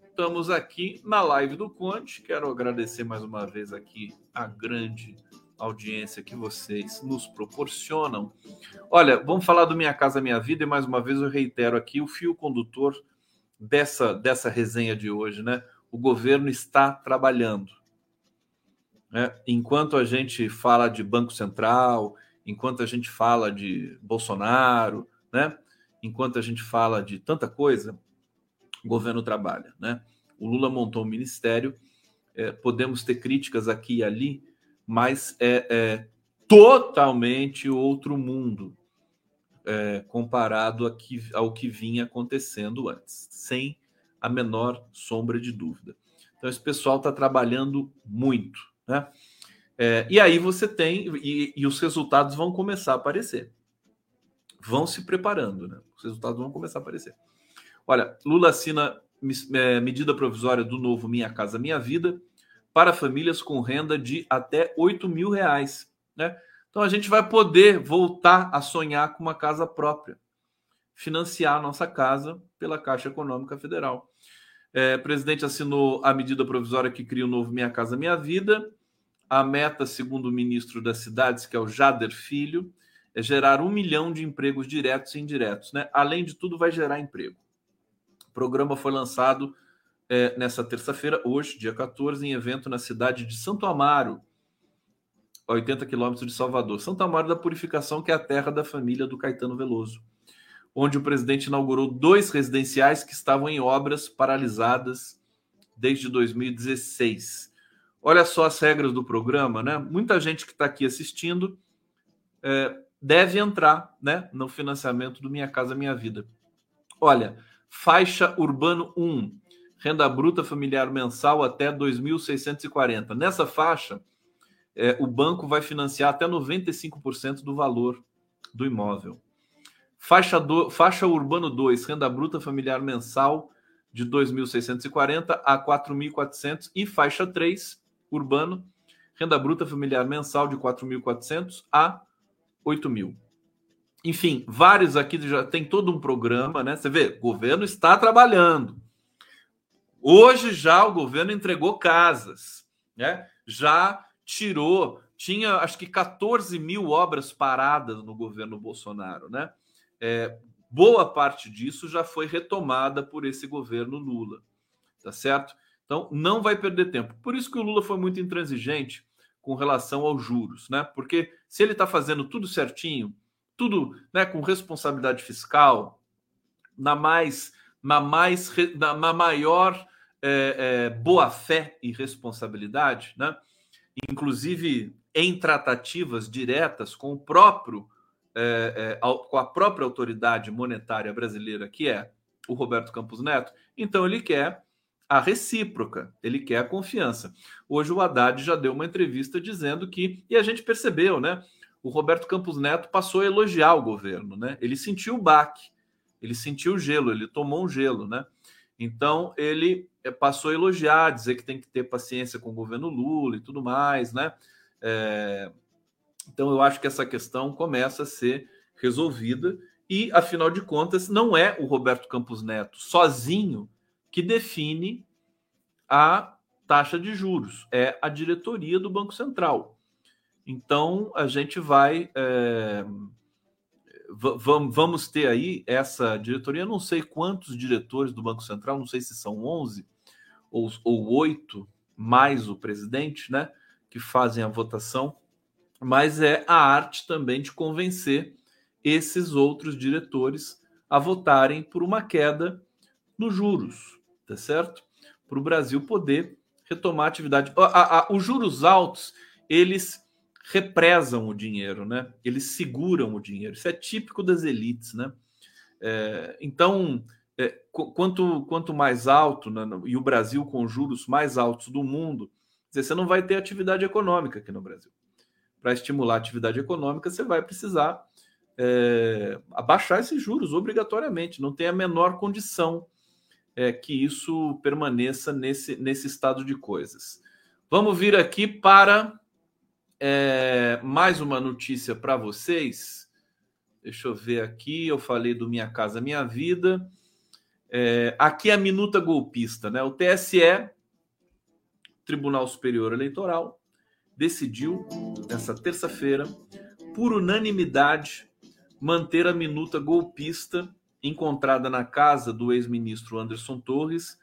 Estamos aqui na live do Conte. Quero agradecer mais uma vez aqui a grande audiência que vocês nos proporcionam. Olha, vamos falar do Minha Casa Minha Vida e mais uma vez eu reitero aqui o fio condutor dessa, dessa resenha de hoje, né? O governo está trabalhando. Né? Enquanto a gente fala de Banco Central, enquanto a gente fala de Bolsonaro, né? Enquanto a gente fala de tanta coisa, o governo trabalha, né? O Lula montou um ministério, é, podemos ter críticas aqui e ali, mas é, é totalmente outro mundo é, comparado aqui, ao que vinha acontecendo antes, sem a menor sombra de dúvida. Então, esse pessoal está trabalhando muito, né? É, e aí você tem, e, e, os resultados vão começar a aparecer. Vão se preparando, né? Os resultados vão começar a aparecer. Olha, Lula assina é, medida provisória do novo Minha Casa Minha Vida para famílias com renda de até 8 mil reais. Né? Então a gente vai poder voltar a sonhar com uma casa própria, financiar a nossa casa pela Caixa Econômica Federal. É, o presidente assinou a medida provisória que cria o novo Minha Casa Minha Vida a meta, segundo o ministro das Cidades, que é o Jader Filho, é gerar um milhão de empregos diretos e indiretos. Né? Além de tudo, vai gerar emprego. O programa foi lançado é, nessa terça-feira, hoje, dia 14, em evento na cidade de Santo Amaro, 80 quilômetros de Salvador. Santo Amaro da Purificação, que é a terra da família do Caetano Veloso, onde o presidente inaugurou dois residenciais que estavam em obras paralisadas desde 2016. Olha só as regras do programa, né? Muita gente que está aqui assistindo é, deve entrar né, no financiamento do Minha Casa Minha Vida. Olha, faixa urbano 1, renda bruta familiar mensal até 2.640. Nessa faixa, é, o banco vai financiar até 95% do valor do imóvel. Faixa, do, faixa urbano 2, renda bruta familiar mensal de 2.640 a 4.400 e faixa 3, urbano, renda bruta familiar mensal de 4.400 a 8.000. Enfim, vários aqui já tem todo um programa, né? Você vê, o governo está trabalhando. Hoje já o governo entregou casas, né? Já tirou, tinha acho que 14 mil obras paradas no governo Bolsonaro, né? É, boa parte disso já foi retomada por esse governo Lula, tá certo? Então, não vai perder tempo. Por isso que o Lula foi muito intransigente com relação aos juros, né? Porque se ele está fazendo tudo certinho, tudo né, com responsabilidade fiscal, na mais, na mais, na, maior é, é, boa fé e responsabilidade, né? Inclusive em tratativas diretas com o próprio, é, é com a própria autoridade monetária brasileira, que é o Roberto Campos Neto. Então ele quer a recíproca, ele quer a confiança. Hoje o Haddad já deu uma entrevista dizendo que, e a gente percebeu, né? O Roberto Campos Neto passou a elogiar o governo, né? Ele sentiu o baque, ele sentiu o gelo, ele tomou um gelo, né? Então ele eh, passou a elogiar, dizer que tem que ter paciência com o governo Lula e tudo mais, né? É... Então eu acho que essa questão começa a ser resolvida e, afinal de contas, não é o Roberto Campos Neto sozinho que define a taxa de juros, é a diretoria do Banco Central. Então, a gente vai. É, vamos ter aí essa diretoria. não sei quantos diretores do Banco Central, não sei se são 11 ou, ou 8, mais o presidente, né, que fazem a votação, mas é a arte também de convencer esses outros diretores a votarem por uma queda nos juros tá certo? Para o Brasil poder retomar a atividade. Os juros altos, eles represam o dinheiro, né? Eles seguram o dinheiro. Isso é típico das elites, né? É, então, é, quanto, quanto mais alto, né, e o Brasil com juros mais altos do mundo, você não vai ter atividade econômica aqui no Brasil. Para estimular a atividade econômica, você vai precisar é, abaixar esses juros obrigatoriamente. Não tem a menor condição é, que isso permaneça nesse, nesse estado de coisas. Vamos vir aqui para é, mais uma notícia para vocês. Deixa eu ver aqui. Eu falei do Minha Casa Minha Vida. É, aqui é a minuta golpista, né? O TSE, Tribunal Superior Eleitoral, decidiu nessa terça-feira, por unanimidade, manter a minuta golpista encontrada na casa do ex-ministro Anderson Torres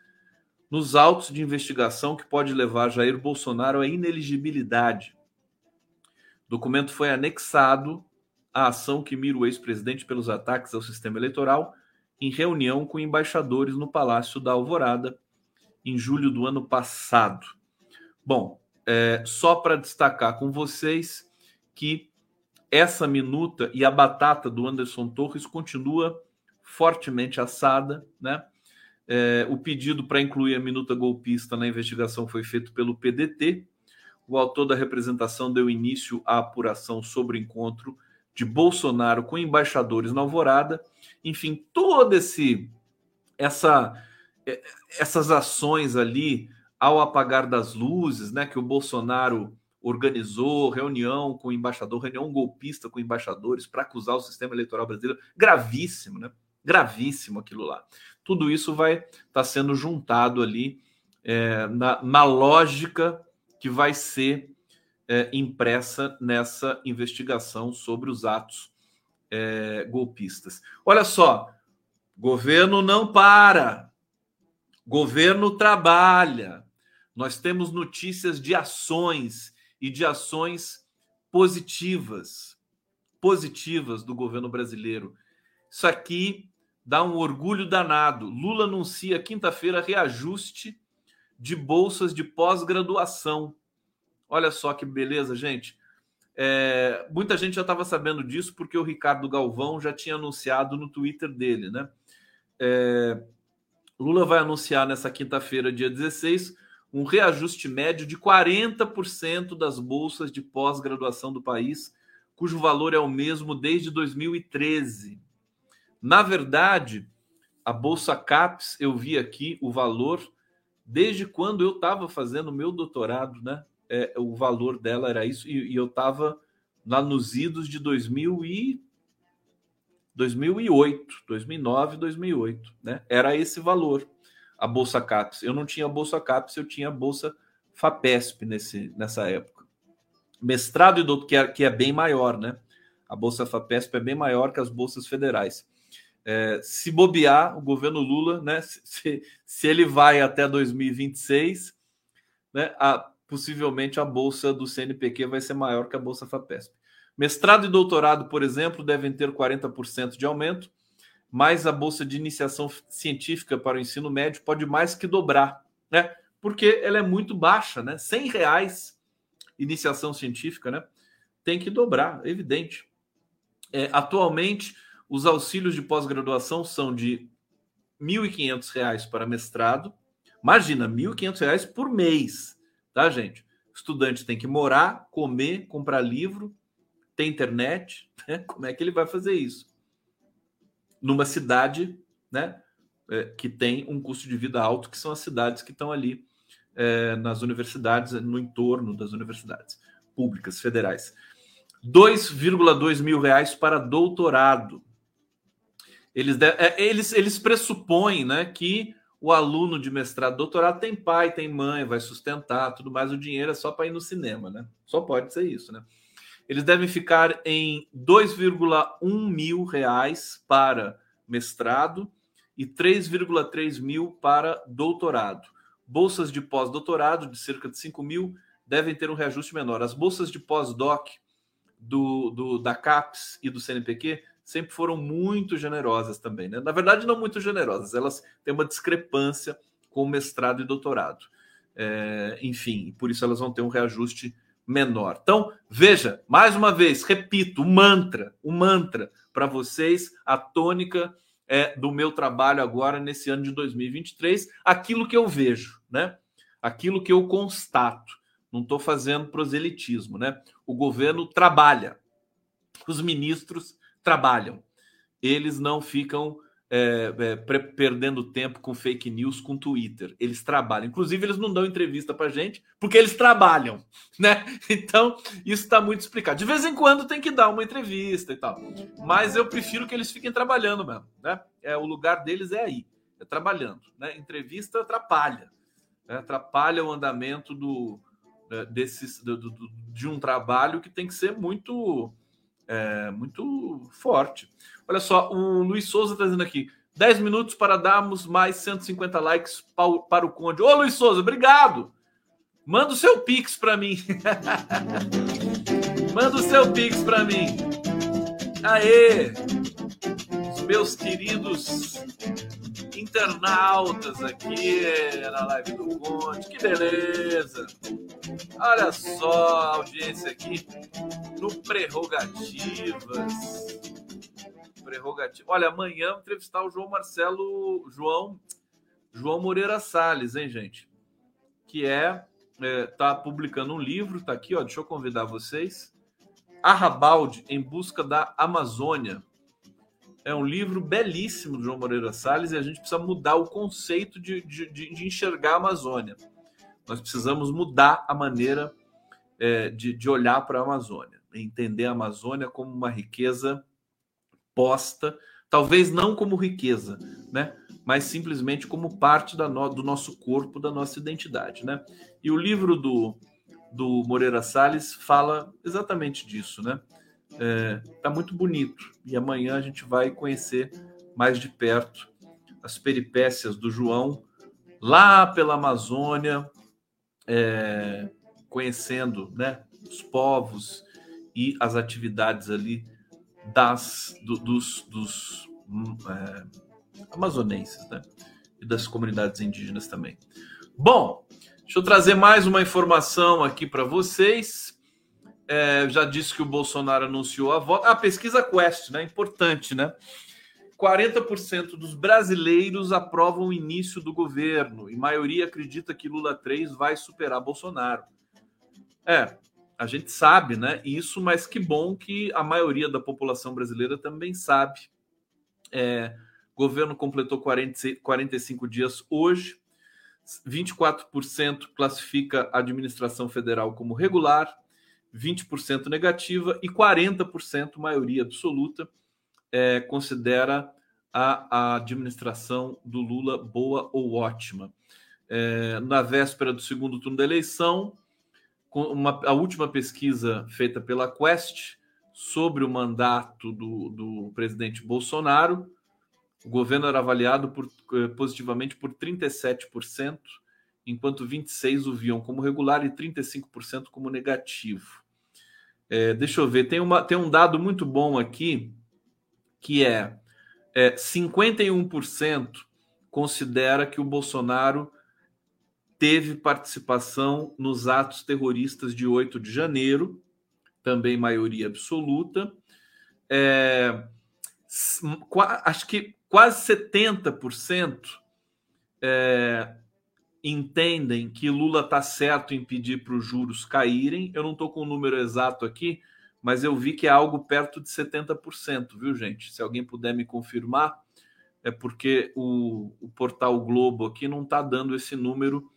nos autos de investigação que pode levar Jair Bolsonaro à ineligibilidade. O documento foi anexado à ação que mira o ex-presidente pelos ataques ao sistema eleitoral em reunião com embaixadores no Palácio da Alvorada em julho do ano passado. Bom, é, só para destacar com vocês que essa minuta e a batata do Anderson Torres continua fortemente assada, né? É, o pedido para incluir a minuta golpista na investigação foi feito pelo PDT. O autor da representação deu início à apuração sobre o encontro de Bolsonaro com embaixadores na Alvorada. Enfim, toda esse essa é, essas ações ali ao apagar das luzes, né, que o Bolsonaro organizou reunião com o embaixador, reunião golpista com embaixadores para acusar o sistema eleitoral brasileiro, gravíssimo, né? Gravíssimo aquilo lá. Tudo isso vai estar tá sendo juntado ali é, na, na, lógica que vai ser é, impressa nessa investigação sobre os atos é, golpistas. Olha só, governo não para, governo trabalha. Nós temos notícias de ações e de ações positivas, positivas do governo brasileiro. Isso aqui dá um orgulho danado. Lula anuncia quinta-feira reajuste de bolsas de pós-graduação. Olha só que beleza, gente. É, muita gente já estava sabendo disso porque o Ricardo Galvão já tinha anunciado no Twitter dele, né? É, Lula vai anunciar nessa quinta-feira, dia 16, um reajuste médio de 40% das bolsas de pós-graduação do país, cujo valor é o mesmo desde 2013. Na verdade, a bolsa CAPES, eu vi aqui o valor desde quando eu estava fazendo meu doutorado, né? É, o valor dela era isso, e, e eu estava lá nos idos de 2000 e 2008, 2009, 2008, né? Era esse valor a bolsa CAPES. Eu não tinha bolsa CAPES, eu tinha bolsa FAPESP nesse, nessa época. Mestrado e doutor, que é, que é bem maior, né? A bolsa FAPESP é bem maior que as bolsas federais. É, se bobear, o governo Lula, né, se, se ele vai até 2026, né, a, possivelmente a bolsa do CNPq vai ser maior que a bolsa FAPESP. Mestrado e doutorado, por exemplo, devem ter 40% de aumento, mas a bolsa de iniciação científica para o ensino médio pode mais que dobrar, né? Porque ela é muito baixa, né? 100 reais iniciação científica, né? Tem que dobrar, é evidente. É, atualmente, os auxílios de pós-graduação são de R$ 1.500 para mestrado. Imagina, R$ 1.500 por mês, tá, gente? O estudante tem que morar, comer, comprar livro, ter internet. Né? Como é que ele vai fazer isso? Numa cidade né, é, que tem um custo de vida alto, que são as cidades que estão ali é, nas universidades, no entorno das universidades públicas, federais. 2,2 mil reais para doutorado. Eles, é, eles, eles pressupõem né, que o aluno de mestrado, doutorado tem pai, tem mãe, vai sustentar, tudo mais, o dinheiro é só para ir no cinema, né? Só pode ser isso, né? Eles devem ficar em 2,1 mil reais para mestrado e 3,3 mil para doutorado. Bolsas de pós-doutorado de cerca de 5 mil devem ter um reajuste menor. As bolsas de pós-doc do, do, da CAPES e do CNPq sempre foram muito generosas também. Né? Na verdade, não muito generosas, elas têm uma discrepância com mestrado e doutorado. É, enfim, por isso elas vão ter um reajuste menor. Então, veja, mais uma vez, repito, o mantra, o mantra para vocês, a tônica é, do meu trabalho agora nesse ano de 2023, aquilo que eu vejo, né? Aquilo que eu constato. Não estou fazendo proselitismo, né? O governo trabalha, os ministros trabalham, eles não ficam é, é, perdendo tempo com fake news, com Twitter. Eles trabalham. Inclusive, eles não dão entrevista para gente porque eles trabalham, né? Então, isso está muito explicado. De vez em quando tem que dar uma entrevista e tal. Mas eu prefiro que eles fiquem trabalhando mesmo, né? É, o lugar deles é aí, é trabalhando. Né? Entrevista atrapalha. Né? Atrapalha o andamento do, é, desses, do, do, de um trabalho que tem que ser muito é, muito forte. Olha só, o Luiz Souza está dizendo aqui: 10 minutos para darmos mais 150 likes para o Conde. Ô, Luiz Souza, obrigado. Manda o seu Pix para mim. Manda o seu Pix para mim. Aê! Os meus queridos internautas aqui na live do Conde. Que beleza! Olha só a audiência aqui no Prerrogativas. Prerrogativa. Olha, amanhã vou entrevistar o João Marcelo, João, João Moreira Salles, hein, gente? Que é, é tá publicando um livro, tá aqui, ó, deixa eu convidar vocês. Arrabalde em busca da Amazônia. É um livro belíssimo do João Moreira Salles e a gente precisa mudar o conceito de, de, de enxergar a Amazônia. Nós precisamos mudar a maneira é, de, de olhar para a Amazônia, entender a Amazônia como uma riqueza posta, talvez não como riqueza, né? mas simplesmente como parte da no, do nosso corpo, da nossa identidade. Né? E o livro do, do Moreira Salles fala exatamente disso. Né? É, tá muito bonito. E amanhã a gente vai conhecer mais de perto as peripécias do João lá pela Amazônia, é, conhecendo né, os povos e as atividades ali das do, dos, dos hum, é, amazonenses né, e das comunidades indígenas também. Bom, deixa eu trazer mais uma informação aqui para vocês. É, já disse que o Bolsonaro anunciou a volta. A ah, pesquisa Quest, né? Importante, né? 40% dos brasileiros aprovam o início do governo e maioria acredita que Lula 3 vai superar Bolsonaro. É, a gente sabe, né? Isso, mas que bom que a maioria da população brasileira também sabe. É, o governo completou 40, 45 dias hoje. 24% classifica a administração federal como regular, 20% negativa e 40% maioria absoluta é, considera a, a, administração do Lula boa ou ótima. É, na véspera do segundo turno da eleição, uma, a última pesquisa feita pela Quest sobre o mandato do, do presidente Bolsonaro, o governo era avaliado por, eh, positivamente por 37%, enquanto 26% o viam como regular e 35% como negativo. É, deixa eu ver, tem, uma, tem um dado muito bom aqui que é, é 51% considera que o Bolsonaro teve participação nos atos terroristas de 8 de janeiro, também maioria absoluta. É, acho que quase 70% é, entendem que Lula está certo em pedir para os juros caírem. Eu não estou com o número exato aqui, mas eu vi que é algo perto de 70%, viu, gente? Se alguém puder me confirmar, é porque o, o portal Globo aqui não está dando esse número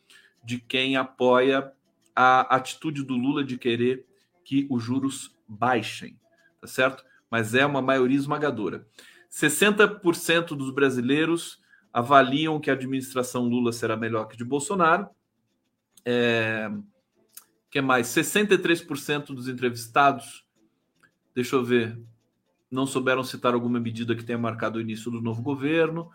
de quem apoia a atitude do Lula de querer que os juros baixem, tá certo? Mas é uma maioria esmagadora. 60% dos brasileiros avaliam que a administração Lula será melhor que de Bolsonaro. É, que mais? 63% dos entrevistados Deixa eu ver. Não souberam citar alguma medida que tenha marcado o início do novo governo.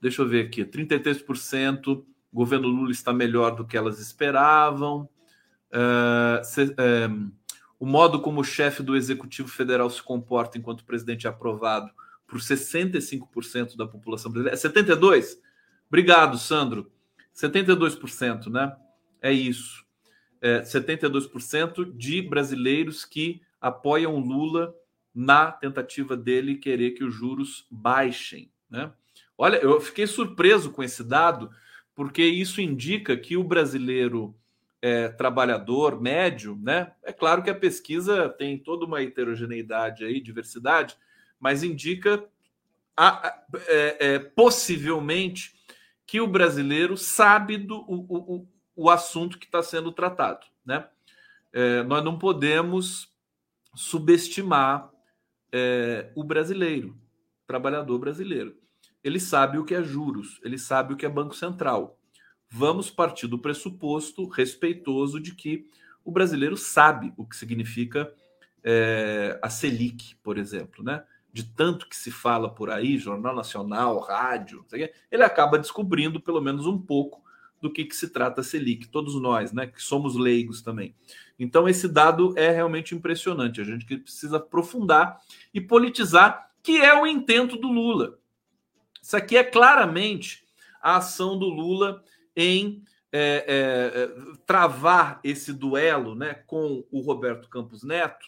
Deixa eu ver aqui. 33%. O governo Lula está melhor do que elas esperavam. Uh, se, uh, o modo como o chefe do Executivo Federal se comporta enquanto presidente é aprovado por 65% da população brasileira. É 72%? Obrigado, Sandro. 72%, né? É isso. É 72% de brasileiros que apoiam Lula na tentativa dele querer que os juros baixem. Né? Olha, eu fiquei surpreso com esse dado, porque isso indica que o brasileiro é, trabalhador médio, né? É claro que a pesquisa tem toda uma heterogeneidade aí, diversidade, mas indica a, é, é, possivelmente que o brasileiro sabe do o, o, o assunto que está sendo tratado, né? É, nós não podemos subestimar é, o brasileiro, trabalhador brasileiro. Ele sabe o que é juros, ele sabe o que é Banco Central. Vamos partir do pressuposto respeitoso de que o brasileiro sabe o que significa é, a Selic, por exemplo, né? De tanto que se fala por aí, Jornal Nacional, rádio, ele acaba descobrindo pelo menos um pouco do que, que se trata a Selic, todos nós, né, que somos leigos também. Então, esse dado é realmente impressionante. A gente precisa aprofundar e politizar, que é o intento do Lula. Isso aqui é claramente a ação do Lula em é, é, travar esse duelo né, com o Roberto Campos Neto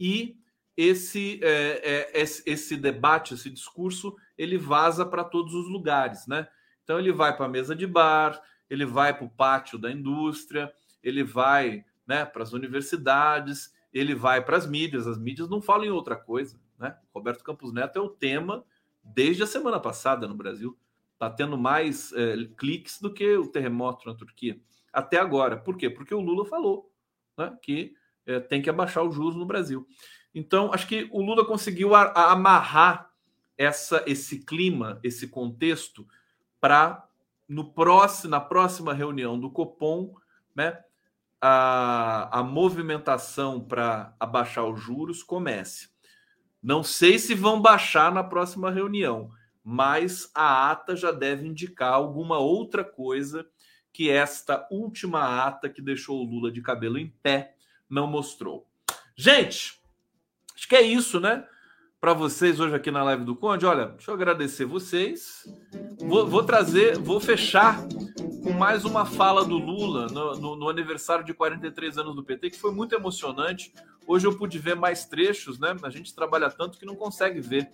e esse, é, é esse, esse, debate, esse discurso, ele vaza para todos os lugares. Né? Então, ele vai para a mesa de bar, ele vai para o pátio da indústria, ele vai né, para as universidades, ele vai para as mídias. As mídias não falam em outra coisa. Né? Roberto Campos Neto é o tema desde a semana passada no Brasil. Está tendo mais é, cliques do que o terremoto na Turquia. Até agora. Por quê? Porque o Lula falou né, que é, tem que abaixar os juros no Brasil. Então, acho que o Lula conseguiu a, a amarrar essa, esse clima, esse contexto, para no próximo, na próxima reunião do Copom, né, a, a movimentação para abaixar os juros comece. Não sei se vão baixar na próxima reunião, mas a ata já deve indicar alguma outra coisa que esta última ata que deixou o Lula de cabelo em pé não mostrou. Gente, acho que é isso, né? Para vocês hoje aqui na live do Conde. Olha, deixa eu agradecer vocês. Vou, vou trazer, vou fechar com mais uma fala do Lula no, no, no, aniversário de 43 anos do PT, que foi muito emocionante. Hoje eu pude ver mais trechos, né? A gente trabalha tanto que não consegue ver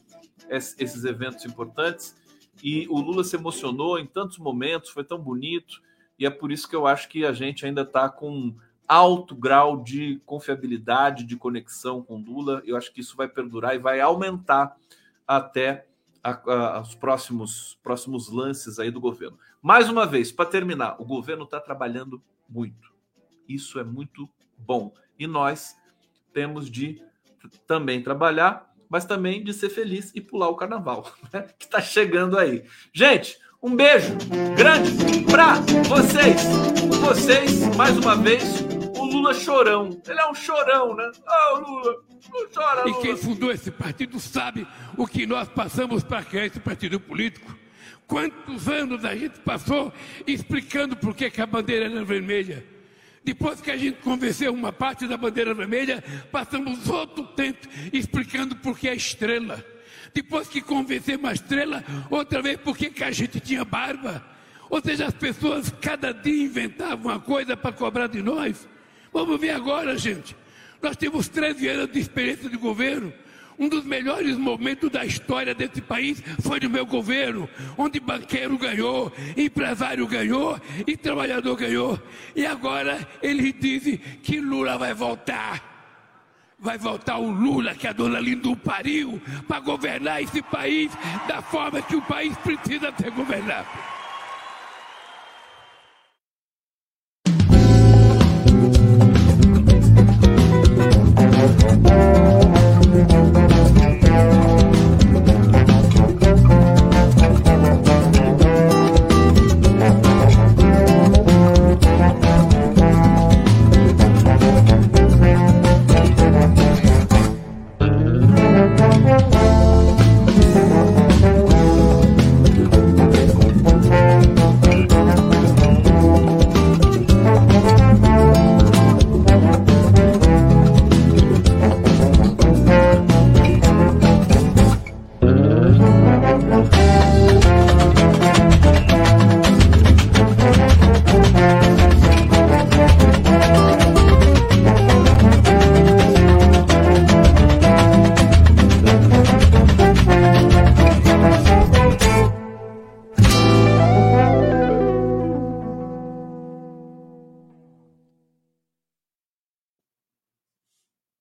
esses eventos importantes. E o Lula se emocionou em tantos momentos, foi tão bonito. E é por isso que eu acho que a gente ainda está com alto grau de confiabilidade, de conexão com Lula. Eu acho que isso vai perdurar e vai aumentar até a, a, os próximos, próximos lances aí do governo. Mais uma vez, para terminar, o governo está trabalhando muito. Isso é muito bom. E nós temos de também trabalhar, mas também de ser feliz e pular o carnaval, né? que está chegando aí. Gente, um beijo grande para vocês. Vocês, mais uma vez, Lula chorão. Ele é um chorão, né? Ah, oh, Lula, não chora, Lula. E quem fundou esse partido sabe o que nós passamos para criar esse partido político. Quantos anos a gente passou explicando por que, que a bandeira era vermelha? Depois que a gente convenceu uma parte da bandeira vermelha, passamos outro tempo explicando por que a estrela. Depois que convencemos a estrela, outra vez por que a gente tinha barba. Ou seja, as pessoas cada dia inventavam uma coisa para cobrar de nós. Vamos ver agora, gente. Nós temos 13 anos de experiência de governo. Um dos melhores momentos da história desse país foi no meu governo, onde banqueiro ganhou, empresário ganhou e trabalhador ganhou. E agora eles dizem que Lula vai voltar. Vai voltar o Lula que a dona Lindu pariu para governar esse país da forma que o país precisa ser governado.